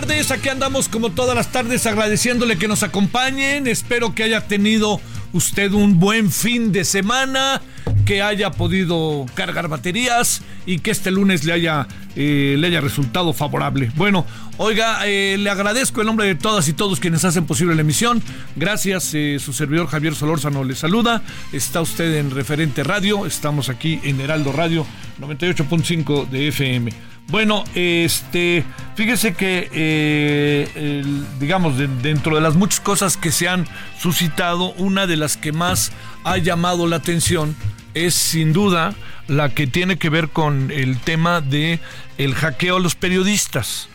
Tardes, aquí andamos como todas las tardes agradeciéndole que nos acompañen. Espero que haya tenido usted un buen fin de semana, que haya podido cargar baterías y que este lunes le haya, eh, le haya resultado favorable. Bueno, oiga, eh, le agradezco en nombre de todas y todos quienes hacen posible la emisión. Gracias, eh, su servidor Javier Solórzano le saluda. Está usted en Referente Radio, estamos aquí en Heraldo Radio 98.5 de FM. Bueno, este, fíjese que, eh, digamos, de- dentro de las muchas cosas que se han suscitado, una de las que más ha llamado la atención es sin duda la que tiene que ver con el tema de el hackeo a los periodistas.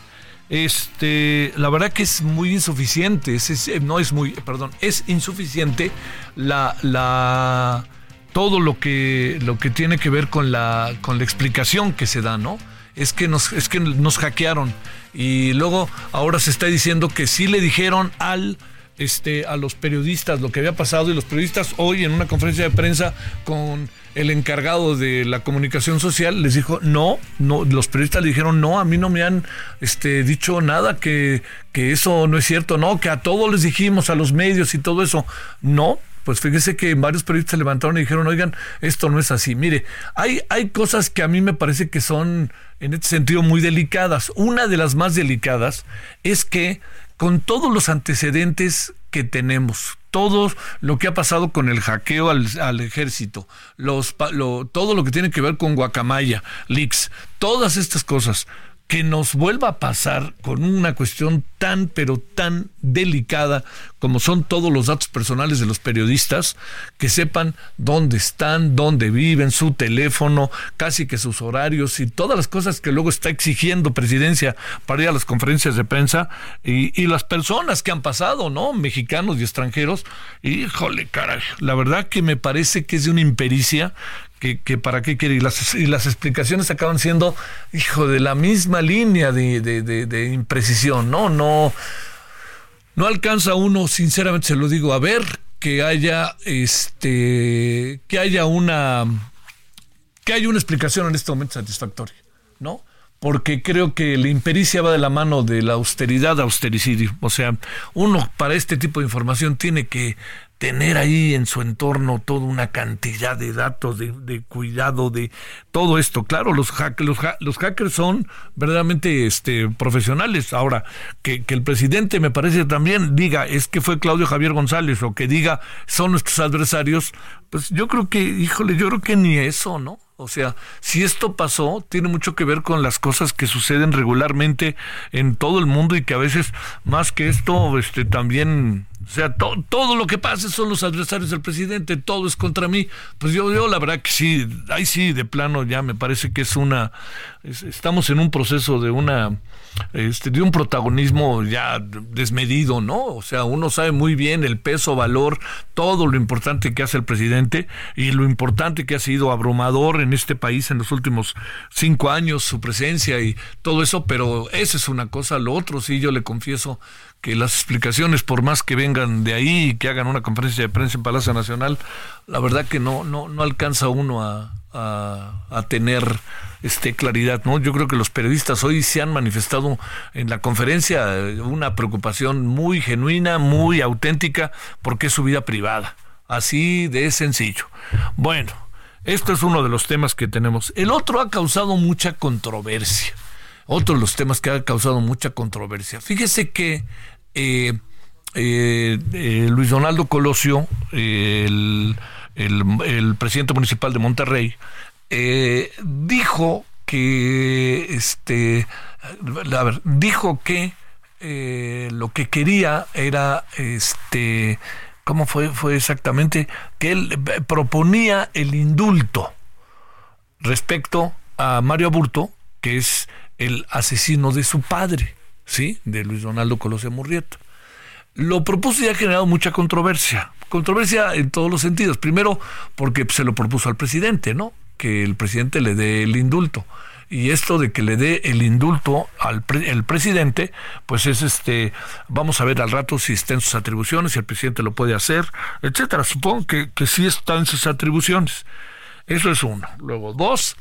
Este, la verdad que es muy insuficiente, no es muy, perdón, es insuficiente la, la, todo lo que, lo que tiene que ver con la, con la explicación que se da, ¿no? Es que nos, es que nos hackearon. Y luego ahora se está diciendo que sí le dijeron al este, a los periodistas lo que había pasado y los periodistas hoy en una conferencia de prensa con el encargado de la comunicación social les dijo no, no, los periodistas le dijeron no, a mí no me han este, dicho nada, que, que eso no es cierto, no, que a todos les dijimos, a los medios y todo eso, no, pues fíjese que varios periodistas se levantaron y dijeron, oigan, esto no es así. Mire, hay, hay cosas que a mí me parece que son en este sentido muy delicadas. Una de las más delicadas es que con todos los antecedentes que tenemos, todo lo que ha pasado con el hackeo al, al ejército, todo lo que tiene que ver con Guacamaya, leaks, todas estas cosas, que nos vuelva a pasar con una cuestión tan, pero tan delicada como son todos los datos personales de los periodistas, que sepan dónde están, dónde viven, su teléfono, casi que sus horarios y todas las cosas que luego está exigiendo presidencia para ir a las conferencias de prensa y, y las personas que han pasado, ¿no? Mexicanos y extranjeros. Híjole, caray, la verdad que me parece que es de una impericia que, que para qué quiere. Y las, y las explicaciones acaban siendo, hijo, de la misma línea de, de, de, de imprecisión, ¿no? No, no alcanza uno, sinceramente se lo digo, a ver que haya este que haya una que haya una explicación en este momento satisfactoria, ¿no? Porque creo que la impericia va de la mano de la austeridad austericidio. O sea, uno para este tipo de información tiene que tener ahí en su entorno toda una cantidad de datos, de, de cuidado, de todo esto. Claro, los, los, los hackers son verdaderamente este, profesionales. Ahora, que, que el presidente me parece también diga es que fue Claudio Javier González o que diga son nuestros adversarios, pues yo creo que, híjole, yo creo que ni eso, ¿no? O sea, si esto pasó, tiene mucho que ver con las cosas que suceden regularmente en todo el mundo y que a veces, más que esto, este también, o sea, to- todo lo que pase son los adversarios del presidente, todo es contra mí. Pues yo, yo la verdad que sí, ahí sí, de plano ya me parece que es una, es- estamos en un proceso de una, este, de un protagonismo ya desmedido, ¿no? O sea, uno sabe muy bien el peso, valor, todo lo importante que hace el presidente y lo importante que ha sido abrumador en este país en los últimos cinco años, su presencia y todo eso, pero esa es una cosa, lo otro sí, yo le confieso que las explicaciones, por más que vengan de ahí y que hagan una conferencia de prensa en Palacio Nacional, la verdad que no, no, no alcanza uno a, a, tener este claridad, ¿no? Yo creo que los periodistas hoy se han manifestado en la conferencia eh, una preocupación muy genuina, muy auténtica, porque es su vida privada. Así de sencillo. Bueno, esto es uno de los temas que tenemos. El otro ha causado mucha controversia otro de los temas que ha causado mucha controversia. Fíjese que eh, eh, eh, Luis Donaldo Colosio, el, presidente municipal de Monterrey, dijo que este dijo que lo que quería era este cómo fue fue exactamente que él proponía el indulto respecto a Mario Aburto que es el asesino de su padre, ¿sí? De Luis Donaldo Colosio Murrieta. Lo propuso y ha generado mucha controversia. Controversia en todos los sentidos. Primero, porque se lo propuso al presidente, ¿no? Que el presidente le dé el indulto. Y esto de que le dé el indulto al el presidente, pues es este, vamos a ver al rato si está en sus atribuciones, si el presidente lo puede hacer, etcétera. Supongo que, que sí está en sus atribuciones. Eso es uno. Luego, dos,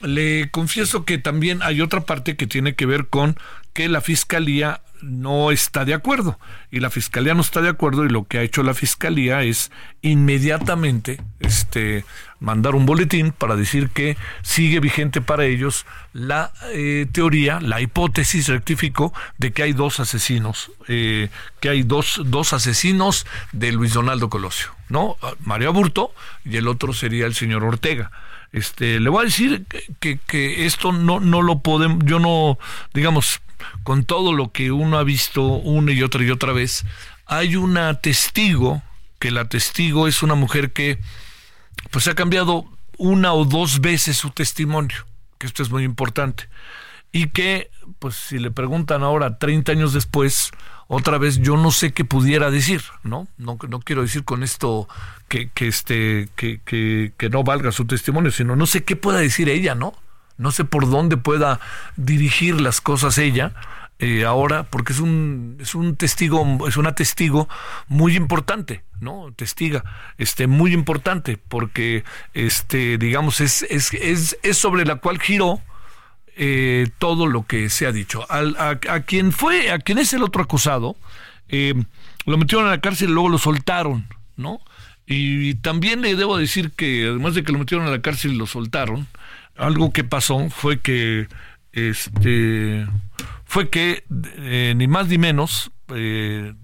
le confieso que también hay otra parte que tiene que ver con que la fiscalía no está de acuerdo y la fiscalía no está de acuerdo y lo que ha hecho la fiscalía es inmediatamente este mandar un boletín para decir que sigue vigente para ellos la eh, teoría, la hipótesis rectificó de que hay dos asesinos, eh, que hay dos, dos asesinos de Luis Donaldo Colosio, ¿no? Mario Aburto y el otro sería el señor Ortega. Este, le voy a decir que, que esto no, no lo podemos, yo no, digamos, con todo lo que uno ha visto una y otra y otra vez, hay una testigo, que la testigo es una mujer que pues ha cambiado una o dos veces su testimonio, que esto es muy importante, y que pues si le preguntan ahora 30 años después, otra vez yo no sé qué pudiera decir, ¿no? No, no quiero decir con esto que, que, este, que, que, que no valga su testimonio, sino no sé qué pueda decir ella, ¿no? No sé por dónde pueda dirigir las cosas ella. Eh, ahora, porque es un, es un testigo, es una testigo muy importante, ¿no? Testiga, este, muy importante, porque este, digamos, es, es, es, es sobre la cual giró eh, todo lo que se ha dicho. a, quien fue, a quien es el otro acusado, eh, lo metieron a la cárcel y luego lo soltaron, ¿no? Y también le debo decir que además de que lo metieron a la cárcel y lo soltaron, algo que pasó fue que este fue que eh, ni más ni menos,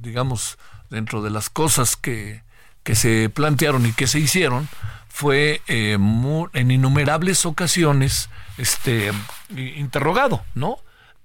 digamos, dentro de las cosas que, que se plantearon y que se hicieron, fue en innumerables ocasiones este, interrogado, ¿no?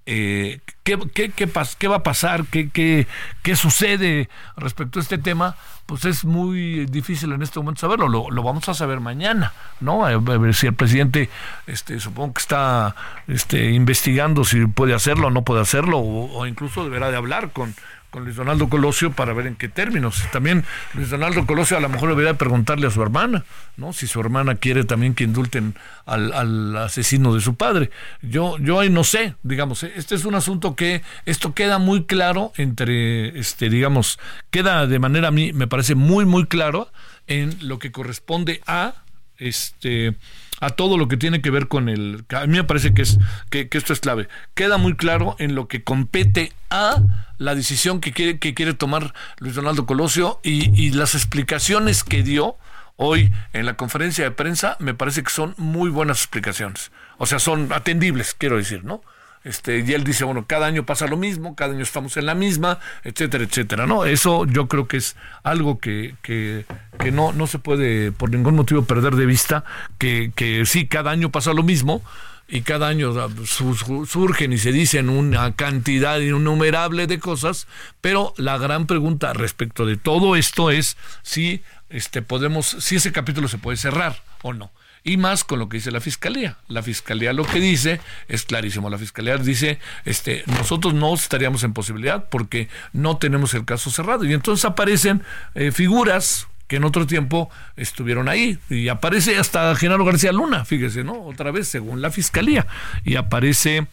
Eh, ¿qué, qué, qué, ¿qué, va a pasar? ¿Qué, qué, qué sucede respecto a este tema? Pues es muy difícil en este momento saberlo, lo, lo vamos a saber mañana, ¿no? A ver si el presidente, este, supongo que está este, investigando si puede hacerlo o no puede hacerlo, o incluso deberá de hablar con, con Luis Donaldo Colosio para ver en qué términos. También Luis Donaldo Colosio a lo mejor debería preguntarle a su hermana, ¿no? Si su hermana quiere también que indulten al, asesino de su padre. Yo, yo ahí no sé, digamos, este es un asunto que esto queda muy claro entre, este, digamos, queda de manera a mí, me parece muy, muy claro en lo que corresponde a este a todo lo que tiene que ver con el... A mí me parece que, es, que, esto es clave. Queda muy claro en lo que compete a la decisión que quiere, que quiere tomar Luis Donaldo Colosio y, y las explicaciones que dio hoy en la conferencia de prensa me parece que son muy buenas explicaciones. O sea, son atendibles, quiero decir, ¿no? Este, y él dice, bueno, cada año pasa lo mismo, cada año estamos en la misma, etcétera, etcétera, ¿no? Eso yo creo que es algo que, que, que no, no se puede por ningún motivo perder de vista, que, que sí, cada año pasa lo mismo, y cada año surgen y se dicen una cantidad innumerable de cosas, pero la gran pregunta respecto de todo esto es si este podemos si ese capítulo se puede cerrar o no y más con lo que dice la fiscalía. La fiscalía lo que dice es clarísimo. La fiscalía dice, este, nosotros no estaríamos en posibilidad porque no tenemos el caso cerrado. Y entonces aparecen eh, figuras que en otro tiempo estuvieron ahí. Y aparece hasta Genaro García Luna, fíjese, ¿no? Otra vez, según la fiscalía. Y aparece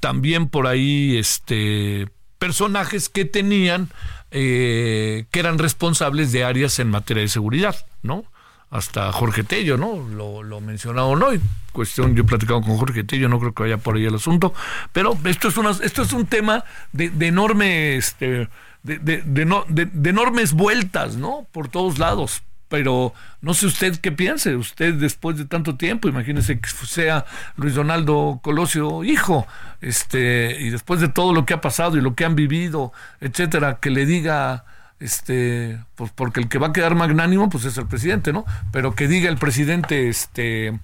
también por ahí, este, personajes que tenían, eh, que eran responsables de áreas en materia de seguridad, ¿no? Hasta Jorge Tello, ¿no? Lo, lo mencionado no, y cuestión, yo he platicado con Jorge Tello, no creo que vaya por ahí el asunto, pero esto es, una, esto es un tema de, de enorme, este, de, de, de, no, de, enormes vueltas, ¿no? Por todos lados pero no sé usted qué piense, usted después de tanto tiempo, imagínese que sea Luis Donaldo Colosio hijo, este, y después de todo lo que ha pasado y lo que han vivido, etcétera, que le diga, este, pues porque el que va a quedar magnánimo, pues es el presidente, ¿no? Pero que diga el presidente, este,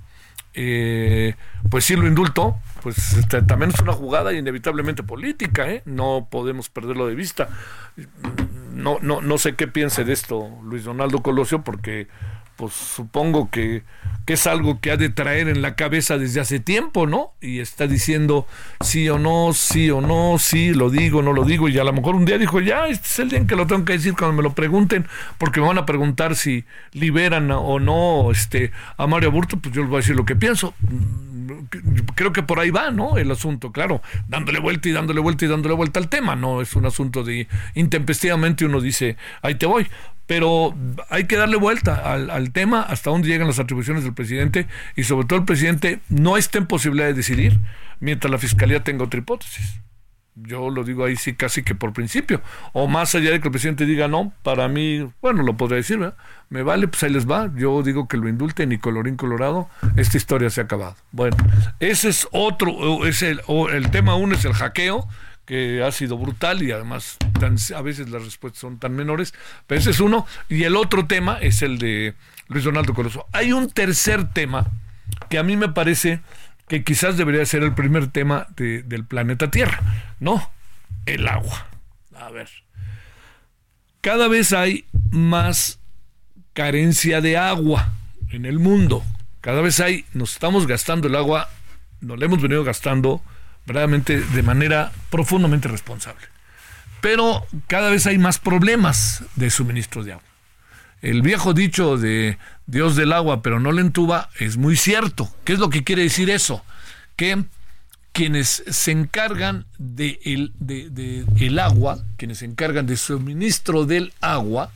eh, pues sí lo indulto, pues este, también es una jugada inevitablemente política, ¿eh? No podemos perderlo de vista no, no, no sé qué piense de esto Luis Donaldo Colosio, porque pues supongo que, que, es algo que ha de traer en la cabeza desde hace tiempo, ¿no? Y está diciendo sí o no, sí o no, sí, lo digo, no lo digo, y a lo mejor un día dijo, ya, este es el día en que lo tengo que decir cuando me lo pregunten, porque me van a preguntar si liberan o no este, a Mario Aburto, pues yo les voy a decir lo que pienso creo que por ahí va, ¿no? El asunto, claro, dándole vuelta y dándole vuelta y dándole vuelta al tema, no es un asunto de intempestivamente uno dice, ahí te voy, pero hay que darle vuelta al, al tema hasta dónde llegan las atribuciones del presidente y sobre todo el presidente no está en posibilidad de decidir mientras la fiscalía tenga otra hipótesis. Yo lo digo ahí sí casi que por principio. O más allá de que el presidente diga no, para mí, bueno, lo podría decir, ¿verdad? Me vale, pues ahí les va. Yo digo que lo indulten y colorín colorado, esta historia se ha acabado. Bueno, ese es otro, es el, el tema uno es el hackeo, que ha sido brutal y además a veces las respuestas son tan menores, pero ese es uno. Y el otro tema es el de Luis Donaldo Coloso. Hay un tercer tema que a mí me parece que quizás debería ser el primer tema del planeta Tierra, ¿no? El agua. A ver. Cada vez hay más carencia de agua en el mundo. Cada vez hay, nos estamos gastando el agua, nos la hemos venido gastando verdaderamente de manera profundamente responsable. Pero cada vez hay más problemas de suministro de agua. El viejo dicho de Dios del agua, pero no le entuba, es muy cierto. ¿Qué es lo que quiere decir eso? Que quienes se encargan de el, de, el agua, quienes se encargan de suministro del agua,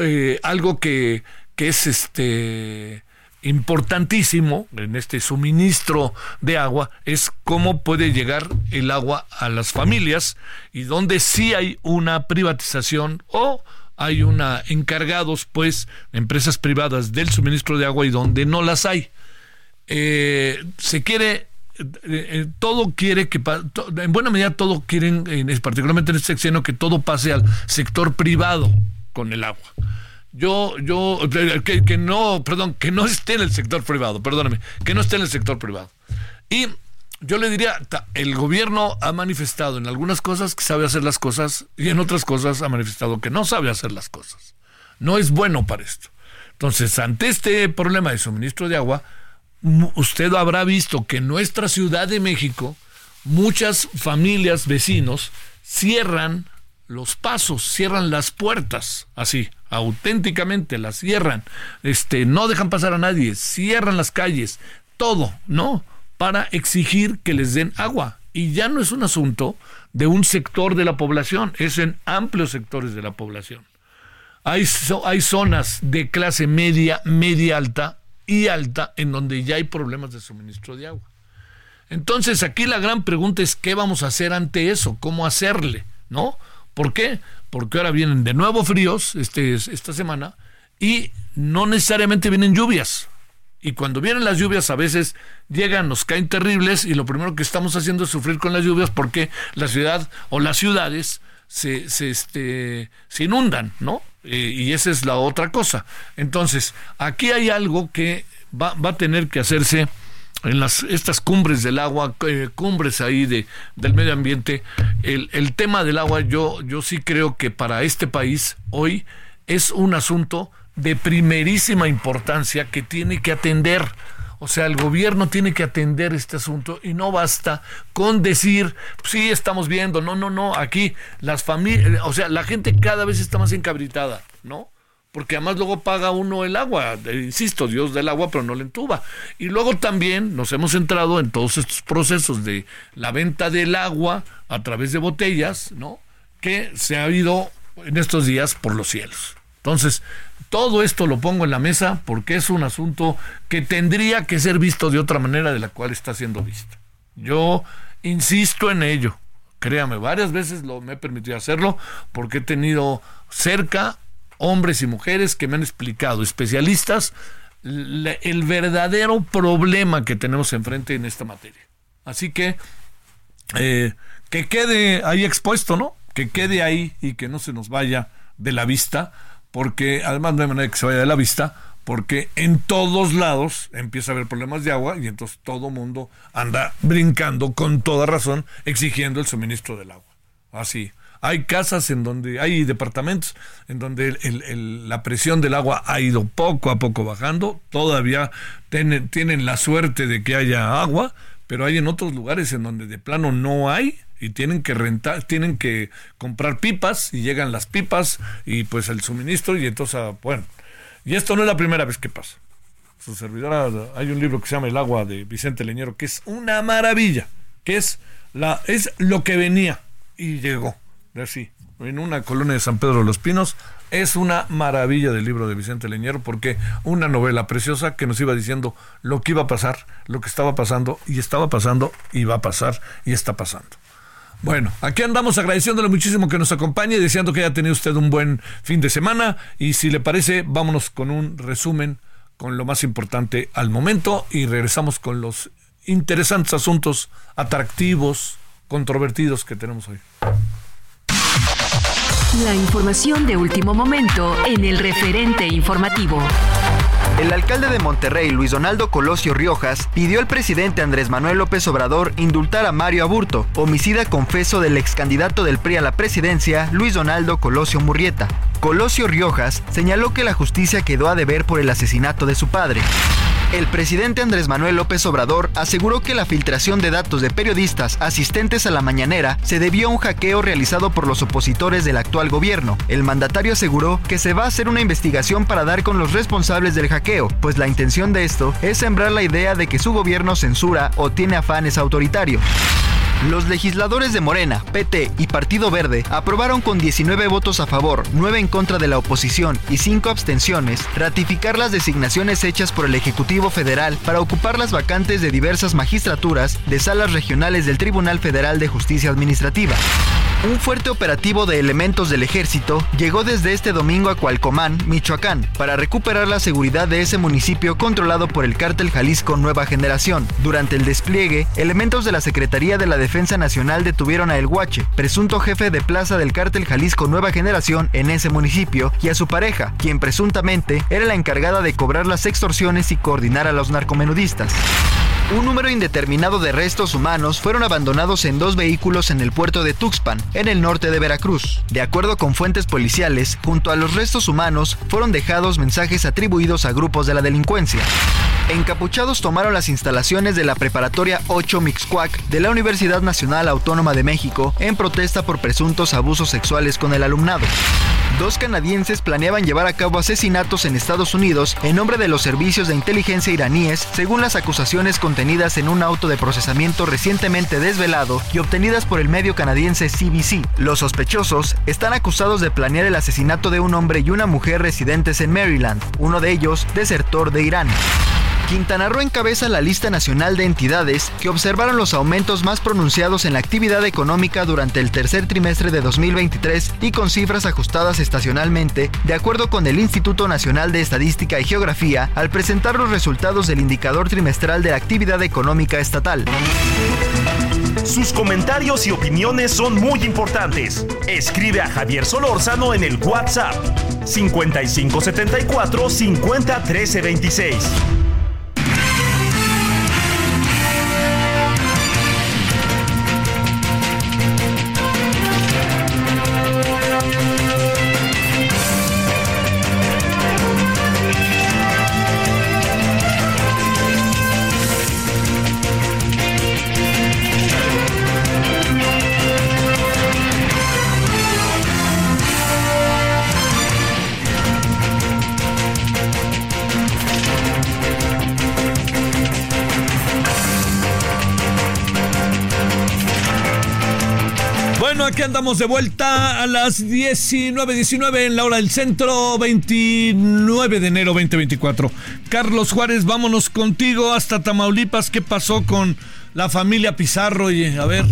eh, algo que, que es este importantísimo en este suministro de agua es cómo puede llegar el agua a las familias y donde sí hay una privatización o hay una encargados, pues, empresas privadas del suministro de agua y donde no las hay. Eh, se quiere eh, eh, todo quiere que en buena medida todo quieren particularmente en este sexenio que todo pase al sector privado con el agua yo yo que, que, no perdón que no esté en el sector privado perdóname que no esté en el sector privado y yo le diría, el gobierno ha manifestado en algunas cosas que sabe hacer las cosas y en otras cosas ha manifestado que no sabe hacer las cosas. No es bueno para esto. Entonces, ante este problema de suministro de agua, usted habrá visto que en nuestra Ciudad de México muchas familias, vecinos, cierran los pasos, cierran las puertas, así, auténticamente las cierran, este, no dejan pasar a nadie, cierran las calles, todo, ¿no? para exigir que les den agua. Y ya no es un asunto de un sector de la población, es en amplios sectores de la población. Hay, hay zonas de clase media, media alta y alta en donde ya hay problemas de suministro de agua. Entonces aquí la gran pregunta es qué vamos a hacer ante eso, cómo hacerle, ¿no? ¿Por qué? Porque ahora vienen de nuevo fríos este, esta semana y no necesariamente vienen lluvias. Y cuando vienen las lluvias a veces llegan, nos caen terribles y lo primero que estamos haciendo es sufrir con las lluvias porque la ciudad o las ciudades se, se, este, se inundan, ¿no? Eh, y esa es la otra cosa. Entonces, aquí hay algo que va, va a tener que hacerse en las, estas cumbres del agua, eh, cumbres ahí de, del medio ambiente. El, el tema del agua, yo, yo sí creo que para este país hoy es un asunto de primerísima importancia que tiene que atender. O sea, el gobierno tiene que atender este asunto y no basta con decir, sí, estamos viendo, no, no, no, aquí las familias, o sea, la gente cada vez está más encabritada, ¿no? Porque además luego paga uno el agua, eh, insisto, Dios del agua, pero no le entuba. Y luego también nos hemos centrado en todos estos procesos de la venta del agua a través de botellas, ¿no? Que se ha ido en estos días por los cielos. Entonces, todo esto lo pongo en la mesa porque es un asunto que tendría que ser visto de otra manera de la cual está siendo visto. Yo insisto en ello. Créame, varias veces lo, me he permitido hacerlo porque he tenido cerca hombres y mujeres que me han explicado, especialistas, el verdadero problema que tenemos enfrente en esta materia. Así que eh, que quede ahí expuesto, ¿no? Que quede ahí y que no se nos vaya de la vista, porque además no hay manera que se vaya de la vista, porque en todos lados empieza a haber problemas de agua y entonces todo mundo anda brincando con toda razón exigiendo el suministro del agua. Así. Hay casas en donde, hay departamentos en donde la presión del agua ha ido poco a poco bajando, todavía tienen, la suerte de que haya agua, pero hay en otros lugares en donde de plano no hay y tienen que rentar, tienen que comprar pipas y llegan las pipas y pues el suministro y entonces, ah, bueno, y esto no es la primera vez que pasa. Su servidora, hay un libro que se llama El agua de Vicente Leñero que es una maravilla, que es la es lo que venía y llegó así, en una colonia de San Pedro de los Pinos. Es una maravilla del libro de Vicente Leñero porque una novela preciosa que nos iba diciendo lo que iba a pasar, lo que estaba pasando y estaba pasando y va a pasar y está pasando. Bueno, aquí andamos agradeciéndole muchísimo que nos acompañe, deseando que haya tenido usted un buen fin de semana y si le parece, vámonos con un resumen con lo más importante al momento y regresamos con los interesantes asuntos atractivos, controvertidos que tenemos hoy. La información de último momento en el referente informativo. El alcalde de Monterrey, Luis Donaldo Colosio Riojas, pidió al presidente Andrés Manuel López Obrador indultar a Mario Aburto, homicida confeso del ex candidato del PRI a la presidencia, Luis Donaldo Colosio Murrieta. Colosio Riojas señaló que la justicia quedó a deber por el asesinato de su padre. El presidente Andrés Manuel López Obrador aseguró que la filtración de datos de periodistas asistentes a la mañanera se debió a un hackeo realizado por los opositores del actual gobierno. El mandatario aseguró que se va a hacer una investigación para dar con los responsables del hackeo, pues la intención de esto es sembrar la idea de que su gobierno censura o tiene afanes autoritarios. Los legisladores de Morena, PT y Partido Verde aprobaron con 19 votos a favor, 9 en contra de la oposición y 5 abstenciones ratificar las designaciones hechas por el Ejecutivo Federal para ocupar las vacantes de diversas magistraturas de salas regionales del Tribunal Federal de Justicia Administrativa. Un fuerte operativo de elementos del ejército llegó desde este domingo a Cualcomán, Michoacán, para recuperar la seguridad de ese municipio controlado por el cártel Jalisco Nueva Generación. Durante el despliegue, elementos de la Secretaría de la Defensa Nacional detuvieron a El Guache, presunto jefe de plaza del cártel Jalisco Nueva Generación en ese municipio, y a su pareja, quien presuntamente era la encargada de cobrar las extorsiones y coordinar a los narcomenudistas. Un número indeterminado de restos humanos fueron abandonados en dos vehículos en el puerto de Tuxpan, en el norte de Veracruz. De acuerdo con fuentes policiales, junto a los restos humanos fueron dejados mensajes atribuidos a grupos de la delincuencia. Encapuchados tomaron las instalaciones de la preparatoria 8 Mixcuac de la Universidad Nacional Autónoma de México en protesta por presuntos abusos sexuales con el alumnado. Dos canadienses planeaban llevar a cabo asesinatos en Estados Unidos en nombre de los servicios de inteligencia iraníes, según las acusaciones en un auto de procesamiento recientemente desvelado y obtenidas por el medio canadiense CBC. Los sospechosos están acusados de planear el asesinato de un hombre y una mujer residentes en Maryland, uno de ellos desertor de Irán. Quintana Roo encabeza la lista nacional de entidades que observaron los aumentos más pronunciados en la actividad económica durante el tercer trimestre de 2023 y con cifras ajustadas estacionalmente, de acuerdo con el Instituto Nacional de Estadística y Geografía, al presentar los resultados del indicador trimestral de la actividad económica estatal. Sus comentarios y opiniones son muy importantes. Escribe a Javier Solórzano en el WhatsApp 5574 501326. Andamos de vuelta a las 19.19 en la hora del centro, 29 de enero 2024. Carlos Juárez, vámonos contigo hasta Tamaulipas. ¿Qué pasó con la familia Pizarro? Oye, a ver.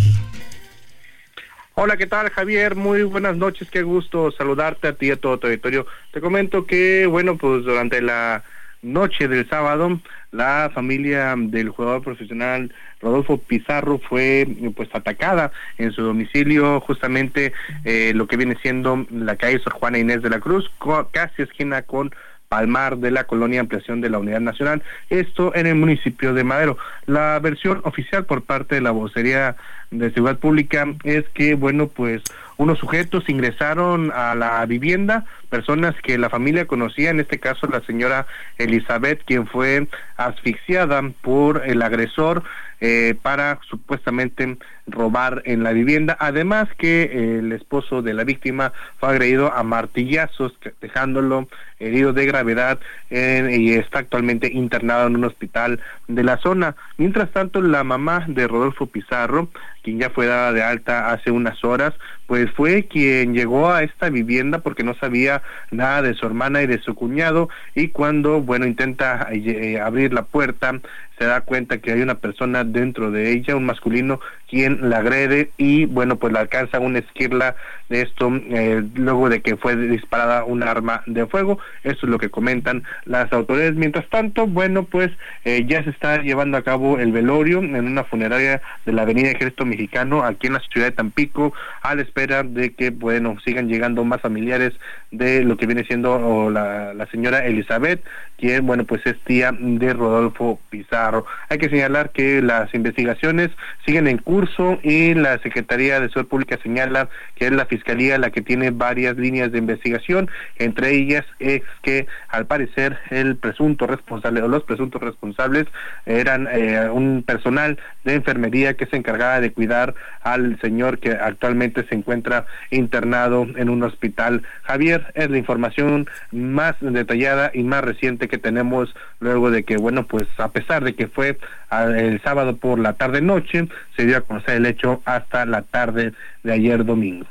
Hola, ¿qué tal Javier? Muy buenas noches, qué gusto saludarte a ti y a todo tu territorio. Te comento que, bueno, pues durante la noche del sábado, la familia del jugador profesional Rodolfo Pizarro fue pues atacada en su domicilio, justamente eh, lo que viene siendo la calle Sor Juana Inés de la Cruz, casi esquina con Palmar de la colonia Ampliación de la Unidad Nacional, esto en el municipio de Madero. La versión oficial por parte de la vocería de Seguridad Pública es que, bueno, pues unos sujetos ingresaron a la vivienda, personas que la familia conocía, en este caso la señora Elizabeth, quien fue asfixiada por el agresor eh, para supuestamente robar en la vivienda. Además que el esposo de la víctima fue agredido a martillazos, dejándolo herido de gravedad y está actualmente internado en un hospital de la zona. Mientras tanto, la mamá de Rodolfo Pizarro, quien ya fue dada de alta hace unas horas, pues fue quien llegó a esta vivienda porque no sabía nada de su hermana y de su cuñado y cuando, bueno, intenta eh, abrir la puerta, se da cuenta que hay una persona dentro de ella, un masculino, quien la agrede y bueno, pues la alcanza una esquirla de esto eh, luego de que fue disparada un arma de fuego. Eso es lo que comentan las autoridades. Mientras tanto, bueno, pues eh, ya se está llevando a cabo el velorio en una funeraria de la Avenida Ejército Mexicano aquí en la ciudad de Tampico a la espera de que, bueno, sigan llegando más familiares de lo que viene siendo la, la señora Elizabeth, quien, bueno, pues es tía de Rodolfo Pizarro. Hay que señalar que las investigaciones siguen en curso y la Secretaría de Salud Pública señala que es la Fiscalía la que tiene varias líneas de investigación, entre ellas es que al parecer el presunto responsable o los presuntos responsables eran eh, un personal de enfermería que se encargaba de cuidar al señor que actualmente se encuentra internado en un hospital. Javier, es la información más detallada y más reciente que tenemos luego de que, bueno, pues a pesar de que fue el sábado por la tarde noche, se dio a conocer el hecho hasta la tarde de ayer domingo.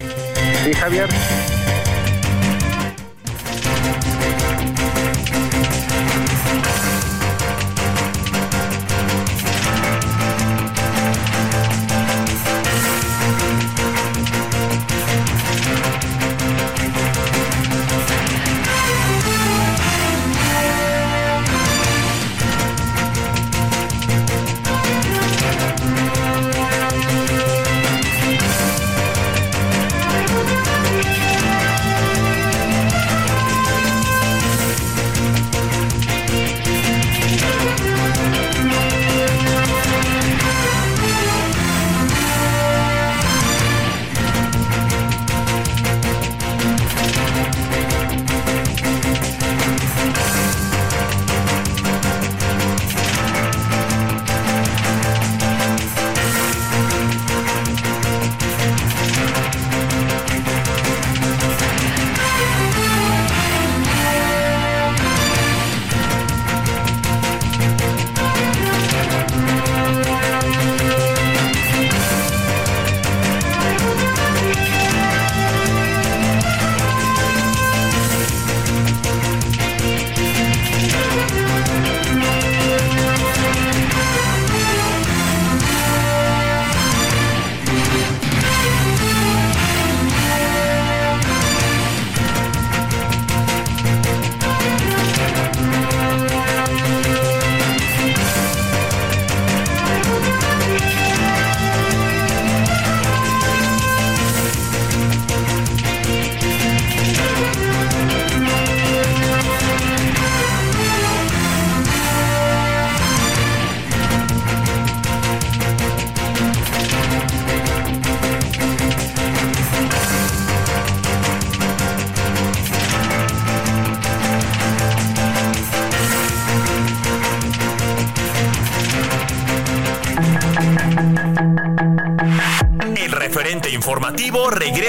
Sí, Javier.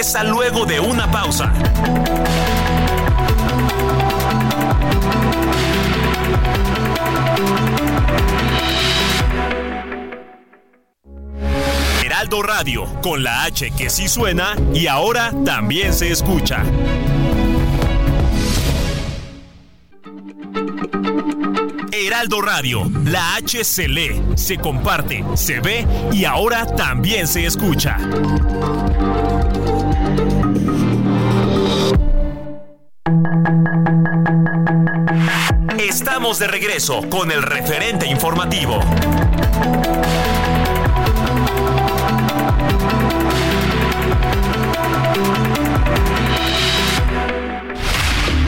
Regresa luego de una pausa. Heraldo Radio, con la H que sí suena y ahora también se escucha. Heraldo Radio, la H se lee, se comparte, se ve y ahora también se escucha. Estamos de regreso con el referente informativo.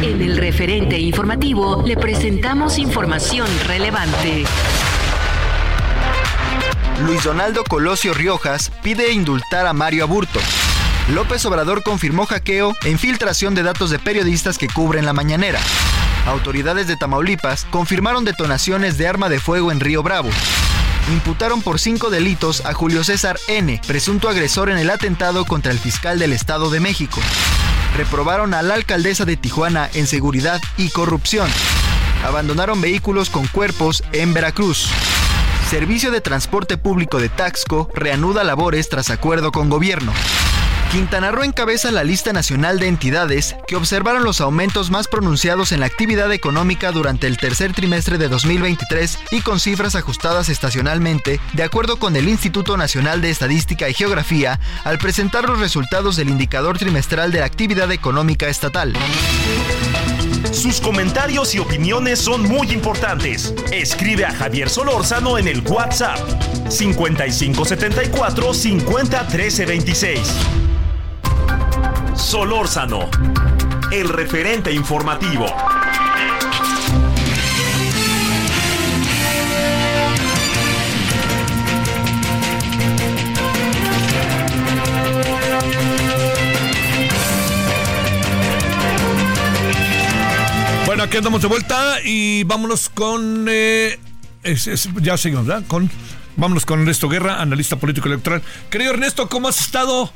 En el referente informativo le presentamos información relevante. Luis Donaldo Colosio Riojas pide indultar a Mario Aburto. López Obrador confirmó hackeo e infiltración de datos de periodistas que cubren la mañanera. Autoridades de Tamaulipas confirmaron detonaciones de arma de fuego en Río Bravo. Imputaron por cinco delitos a Julio César N., presunto agresor en el atentado contra el fiscal del Estado de México. Reprobaron a la alcaldesa de Tijuana en seguridad y corrupción. Abandonaron vehículos con cuerpos en Veracruz. Servicio de Transporte Público de Taxco reanuda labores tras acuerdo con gobierno. Quintana Roo encabeza la lista nacional de entidades que observaron los aumentos más pronunciados en la actividad económica durante el tercer trimestre de 2023 y con cifras ajustadas estacionalmente, de acuerdo con el Instituto Nacional de Estadística y Geografía, al presentar los resultados del indicador trimestral de la actividad económica estatal. Sus comentarios y opiniones son muy importantes. Escribe a Javier Solórzano en el WhatsApp 5574 50 13 26. Solórzano, el referente informativo. Bueno, aquí andamos de vuelta y vámonos con. eh, ya seguimos, ¿verdad? Con, vámonos con Ernesto Guerra, analista político electoral. Querido Ernesto, ¿cómo has estado?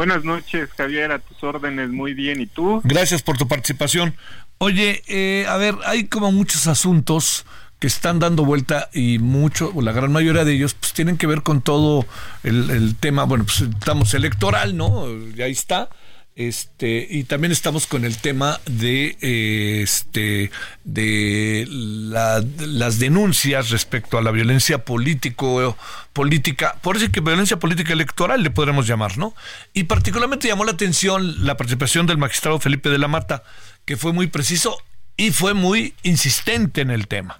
Buenas noches, Javier, a tus órdenes, muy bien. ¿Y tú? Gracias por tu participación. Oye, eh, a ver, hay como muchos asuntos que están dando vuelta y mucho, o la gran mayoría de ellos, pues tienen que ver con todo el, tema, bueno, pues estamos electoral, ¿no? Ya está. Este, y también estamos con el tema de eh, este de la- las denuncias respecto a la violencia político política, por eso que violencia política electoral le podremos llamar, ¿no? Y particularmente llamó la atención la participación del magistrado Felipe de la Mata, que fue muy preciso y fue muy insistente en el tema.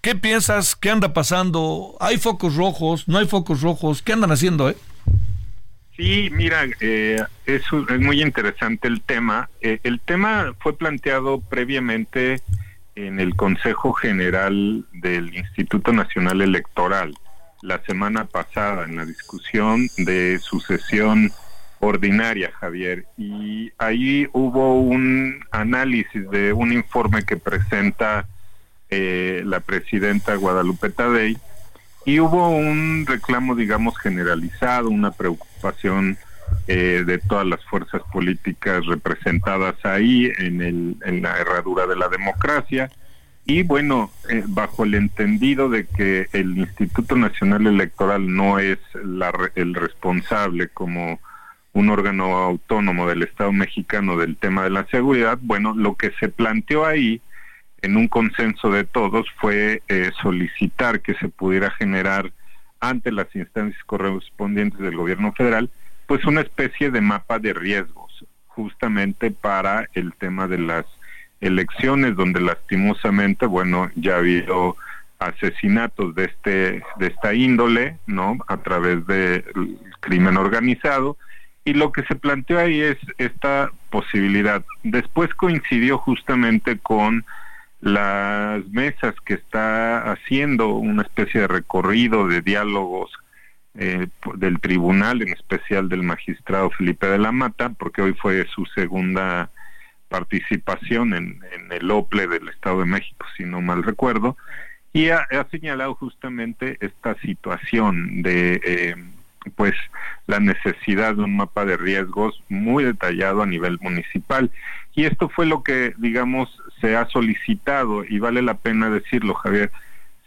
¿Qué piensas? ¿Qué anda pasando? ¿Hay focos rojos? ¿No hay focos rojos? ¿Qué andan haciendo, eh? Sí, mira, eh, es, muy interesante el tema. Eh, el tema fue planteado previamente en el Consejo General del Instituto Nacional Electoral la semana pasada en la discusión de su sesión ordinaria, Javier, y ahí hubo un análisis de un informe que presenta eh, la presidenta Guadalupe Tadei y hubo un reclamo, digamos, generalizado, una preocupación eh, de todas las fuerzas políticas representadas ahí en, el, en la herradura de la democracia. Y bueno, eh, bajo el entendido de que el Instituto Nacional Electoral no es la el responsable como un órgano autónomo del Estado mexicano del tema de la seguridad, bueno, lo que se planteó ahí en un consenso de todos fue eh, solicitar que se pudiera generar ante las instancias correspondientes del gobierno federal, pues una especie de mapa de riesgos, justamente para el tema de las elecciones, donde lastimosamente, bueno, ya ha habido asesinatos de este de esta índole, ¿no? A través del crimen organizado y lo que se planteó ahí es esta posibilidad. Después coincidió justamente con las mesas que está haciendo una especie de recorrido de diálogos eh, del tribunal, en especial del magistrado Felipe de la Mata, porque hoy fue su segunda participación en, el OPLE del Estado de México, si no mal recuerdo, y ha, ha señalado justamente esta situación de eh, pues la necesidad de un mapa de riesgos muy detallado a nivel municipal y esto fue lo que digamos se ha solicitado y vale la pena decirlo Javier.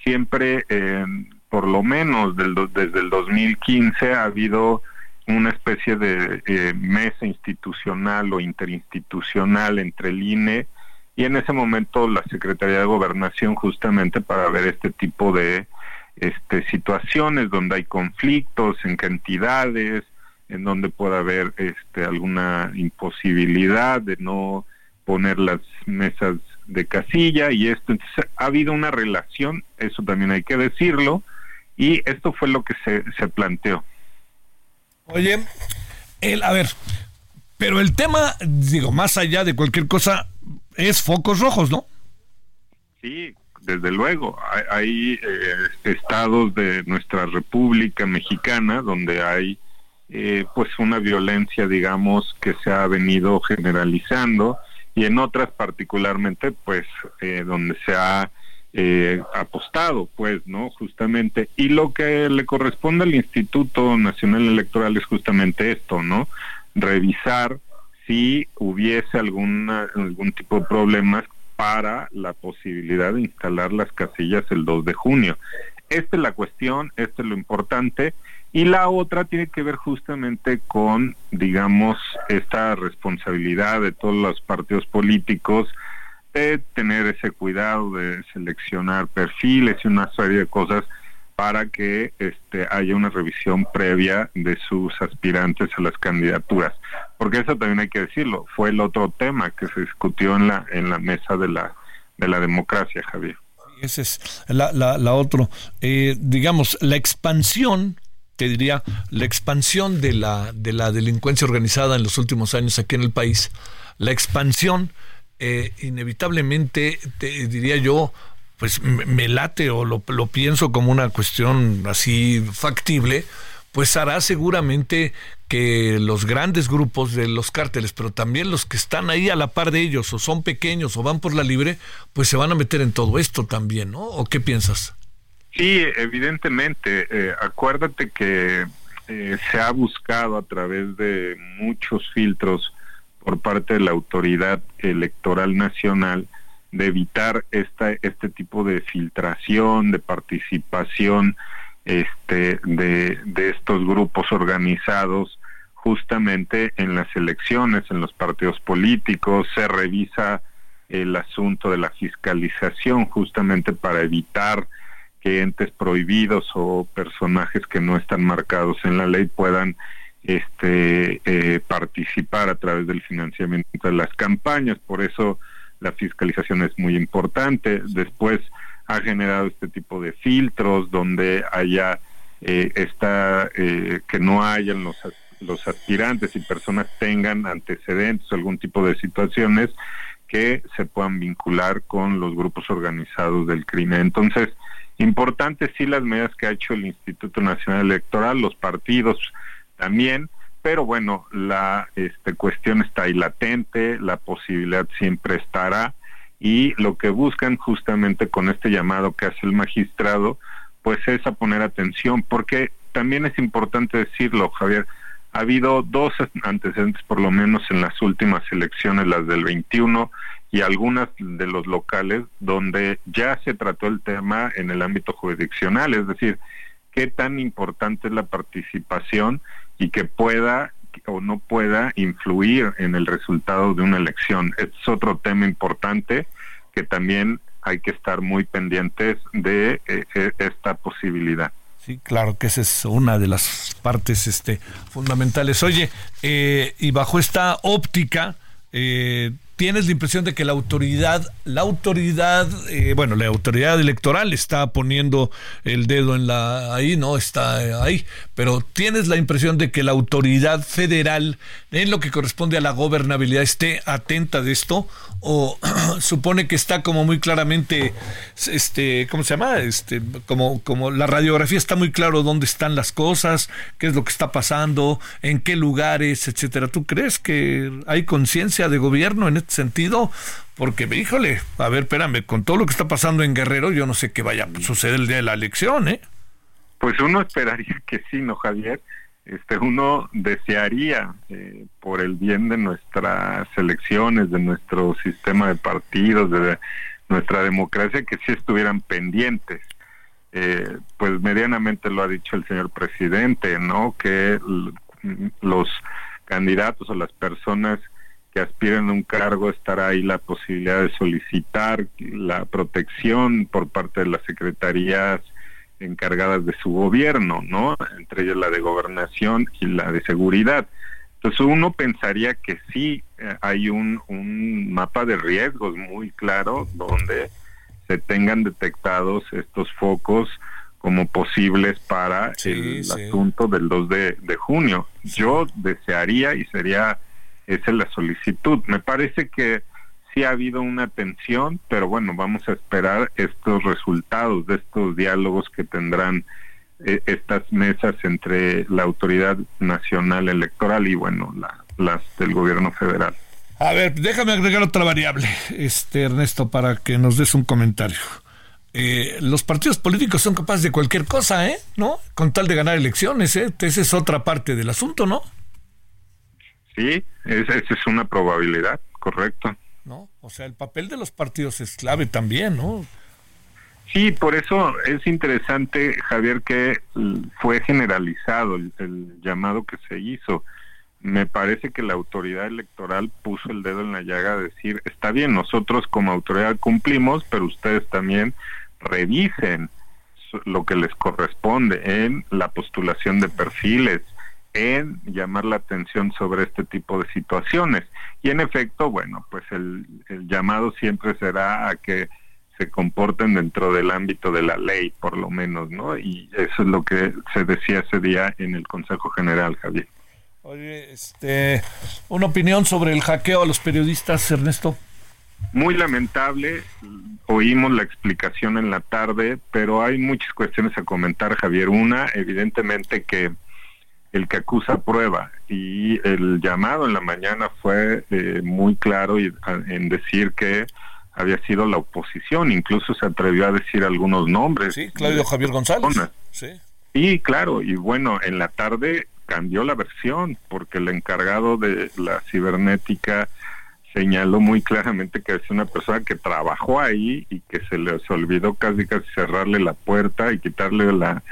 Siempre eh, por lo menos desde el 2015 ha habido una especie de eh, mesa institucional o interinstitucional entre el INE y en ese momento la Secretaría de Gobernación justamente para ver este tipo de este, situaciones donde hay conflictos en cantidades, en donde pueda haber este, alguna imposibilidad de no poner las mesas de casilla y esto. Entonces, ha habido una relación, eso también hay que decirlo, y esto fue lo que se, se planteó. Oye, el, a ver, pero el tema, digo, más allá de cualquier cosa, es focos rojos, ¿no? Sí, desde luego. Hay, eh, estados de nuestra República Mexicana donde hay eh, pues una violencia, digamos, que se ha venido generalizando y en otras particularmente, pues, eh, donde se ha apostado, pues, ¿no? Justamente. Y lo que le corresponde al Instituto Nacional Electoral es justamente esto, ¿no? Revisar si hubiese alguna, algún tipo de problemas para la posibilidad de instalar las casillas el 2 de junio. Esta es la cuestión, esto es lo importante. Y la otra tiene que ver justamente con, digamos, esta responsabilidad de todos los partidos políticos de tener ese cuidado de seleccionar perfiles y una serie de cosas para que este, haya una revisión previa de sus aspirantes a las candidaturas. Porque eso también hay que decirlo, fue el otro tema que se discutió en la, en la mesa de la, de la democracia, Javier. Ese es la, la, la otro. Eh, digamos, la expansión diría, la expansión de la, de la delincuencia organizada en los últimos años aquí en el país, la expansión, eh, inevitablemente, te diría yo, pues me late o lo, lo pienso como una cuestión así factible, pues hará seguramente que los grandes grupos de los cárteles, pero también los que están ahí a la par de ellos, o son pequeños o van por la libre, pues se van a meter en todo esto también, ¿no? ¿O qué piensas? Sí, evidentemente. Eh, acuérdate que eh, se ha buscado a través de muchos filtros por parte de la autoridad electoral nacional de evitar esta, este tipo de filtración, de participación este, de, de estos grupos organizados justamente en las elecciones, en los partidos políticos, se revisa el asunto de la fiscalización justamente para evitar que entes prohibidos o personajes que no están marcados en la ley puedan este eh, participar a través del financiamiento de las campañas por eso la fiscalización es muy importante. Después ha generado este tipo de filtros donde haya eh, esta, eh, que no hayan los, los aspirantes y personas tengan antecedentes o algún tipo de situaciones que se puedan vincular con los grupos organizados del crimen. Entonces, importante sí las medidas que ha hecho el Instituto Nacional Electoral, los partidos también, pero bueno, la este, cuestión está ahí latente, la posibilidad siempre estará y lo que buscan justamente con este llamado que hace el magistrado, pues es a poner atención, porque también es importante decirlo, Javier, ha habido dos antecedentes por lo menos en las últimas elecciones, las del 21 y algunas de los locales, donde ya se trató el tema en el ámbito jurisdiccional, es decir, qué tan importante es la participación y que pueda o no pueda influir en el resultado de una elección. Es otro tema importante que también hay que estar muy pendientes de eh, eh, esta posibilidad. Sí, claro que esa es una de las partes este, fundamentales. Oye, eh, y bajo esta óptica, eh, tienes la impresión de que la autoridad, la autoridad, eh, bueno, la autoridad electoral está poniendo el dedo en la ahí, no está eh, ahí, pero tienes la impresión de que la autoridad federal, en lo que corresponde a la gobernabilidad, esté atenta de esto o supone que está como muy claramente, este, ¿cómo se llama? Este, como, como la radiografía está muy claro dónde están las cosas, qué es lo que está pasando, en qué lugares, etcétera. ¿Tú crees que hay conciencia de gobierno en este sentido? Porque, híjole, a ver, espérame, con todo lo que está pasando en Guerrero, yo no sé qué vaya a suceder el día de la elección, ¿eh? Pues uno esperaría que sí, ¿no, Javier? Este, uno desearía, eh, por el bien de nuestras elecciones, de nuestro sistema de partidos, de nuestra democracia, que sí estuvieran pendientes. eh, pues medianamente lo ha dicho el señor presidente, ¿no? Que los candidatos o las personas que aspiren a un cargo estará ahí la posibilidad de solicitar la protección por parte de las secretarías encargadas de su gobierno, ¿no? Entre ellas la de gobernación y la de seguridad. Entonces uno pensaría que sí eh, hay un, un mapa de riesgos muy claro donde se tengan detectados estos focos como posibles para el asunto del 2 de, junio. Yo desearía y sería esa la solicitud. Me parece que sí ha habido una tensión, pero bueno, vamos a esperar estos resultados de estos diálogos que tendrán eh, estas mesas entre la autoridad nacional electoral y bueno, las del gobierno federal. A ver, déjame agregar otra variable, este Ernesto, para que nos des un comentario. Eh, los partidos políticos son capaces de cualquier cosa, ¿eh? ¿No? Con tal de ganar elecciones, ¿eh? Esa es otra parte del asunto, ¿no? Sí, esa, es una probabilidad, correcto. ¿No? O sea, el papel de los partidos es clave también, ¿no? Sí, por eso es interesante, Javier, que fue generalizado el, el, llamado que se hizo. Me parece que la autoridad electoral puso el dedo en la llaga de decir, está bien, nosotros como autoridad cumplimos, pero ustedes también revisen lo que les corresponde en la postulación de perfiles, en llamar la atención sobre este tipo de situaciones. Y en efecto, bueno, pues el, llamado siempre será a que se comporten dentro del ámbito de la ley, por lo menos, ¿no? Y eso es lo que se decía ese día en el Consejo General, Javier. Oye, este, una opinión sobre el hackeo a los periodistas, Ernesto. Muy lamentable, oímos la explicación en la tarde, pero hay muchas cuestiones a comentar, Javier. Una, evidentemente que el que acusa prueba y el llamado en la mañana fue eh, muy claro y, en decir que había sido la oposición, incluso se atrevió a decir algunos nombres. Sí, Claudio Javier González. Sí. Y claro, y bueno, en la tarde cambió la versión porque el encargado de la cibernética señaló muy claramente que es una persona que trabajó ahí y que se les olvidó casi casi cerrarle la puerta y quitarle la,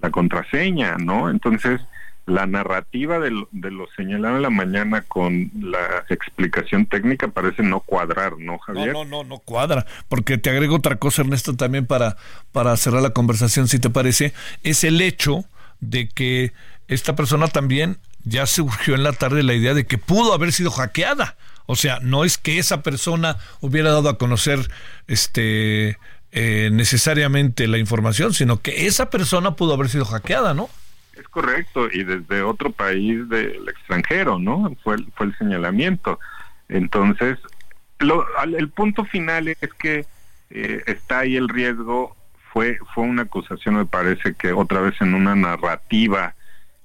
la contraseña, ¿no? Entonces, la narrativa de lo, de lo señalado en la mañana con la explicación técnica parece no cuadrar, ¿no, Javier? No, no, no, no cuadra, porque te agrego otra cosa, Ernesto, también para, para cerrar la conversación, si te parece, es el hecho de que esta persona también ya surgió en la tarde la idea de que pudo haber sido hackeada. O sea, no es que esa persona hubiera dado a conocer este eh, necesariamente la información, sino que esa persona pudo haber sido hackeada, ¿no? Es correcto, y desde otro país del extranjero, ¿no? Fue, el señalamiento. Entonces, lo, el punto final es que eh, está ahí el riesgo, fue, fue una acusación, me parece que otra vez en una narrativa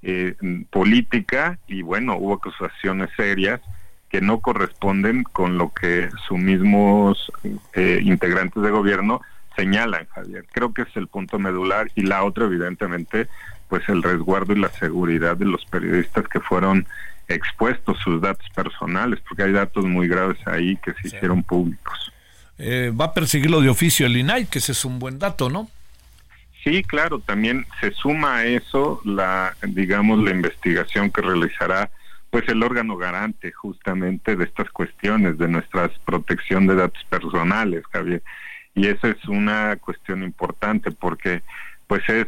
eh, política, y bueno, hubo acusaciones serias, que no corresponden con lo que sus mismos eh, integrantes de gobierno señalan, Javier. Creo que es el punto medular y la otra, evidentemente, pues el resguardo y la seguridad de los periodistas que fueron expuestos sus datos personales, porque hay datos muy graves ahí que se hicieron públicos. Eh, va a perseguirlo de oficio el INAI, que ese es un buen dato, ¿no? Sí, claro, también se suma a eso la, digamos, la investigación que realizará pues el órgano garante justamente de estas cuestiones, de nuestra protección de datos personales, Javier. Y esa es una cuestión importante porque pues es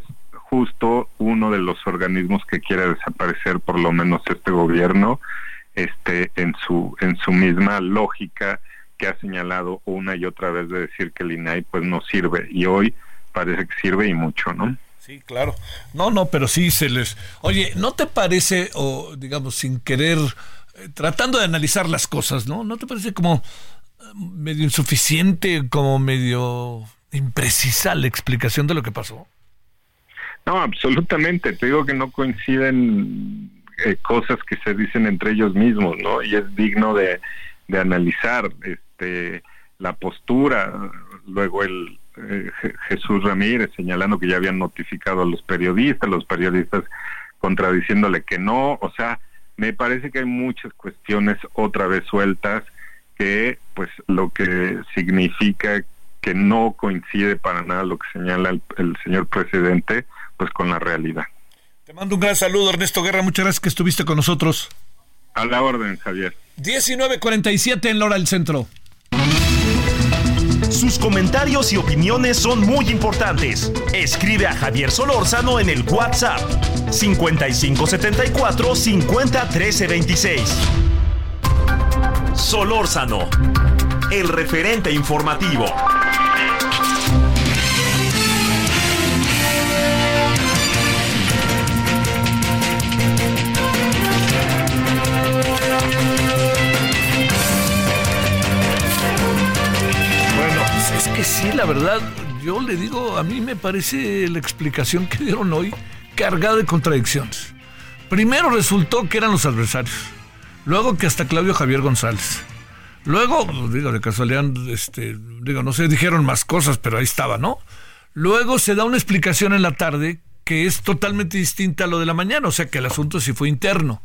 justo uno de los organismos que quiere desaparecer por lo menos este gobierno este en su en su misma lógica que ha señalado una y otra vez de decir que el INAI pues no sirve y hoy parece que sirve y mucho, ¿no? Sí, claro. No, no, pero sí se les... Oye, ¿no te parece, o digamos, sin querer, eh, tratando de analizar las cosas, ¿no? ¿No te parece como eh, medio insuficiente, como medio imprecisa la explicación de lo que pasó? No, absolutamente. Te digo que no coinciden eh, cosas que se dicen entre ellos mismos, ¿no? Y es digno de, de analizar este, la postura, luego el eh, Jesús Ramírez señalando que ya habían notificado a los periodistas, los periodistas contradiciéndole que no, o sea, me parece que hay muchas cuestiones otra vez sueltas que pues lo que significa que no coincide para nada lo que señala el, señor presidente, pues con la realidad. Te mando un gran saludo, Ernesto Guerra. Muchas gracias que estuviste con nosotros. A la orden, Javier. 19.47 en la hora del centro. Sus comentarios y opiniones son muy importantes. Escribe a Javier Solórzano en el WhatsApp 5574 50 Solórzano, el referente informativo. Sí, la verdad, yo le digo, a mí me parece la explicación que dieron hoy cargada de contradicciones. Primero resultó que eran los adversarios. Luego que hasta Claudio Javier González. Luego, digo, de casualidad, este, digo, no sé, dijeron más cosas, pero ahí estaba, ¿no? Luego se da una explicación en la tarde que es totalmente distinta a lo de la mañana, o sea que el asunto sí fue interno.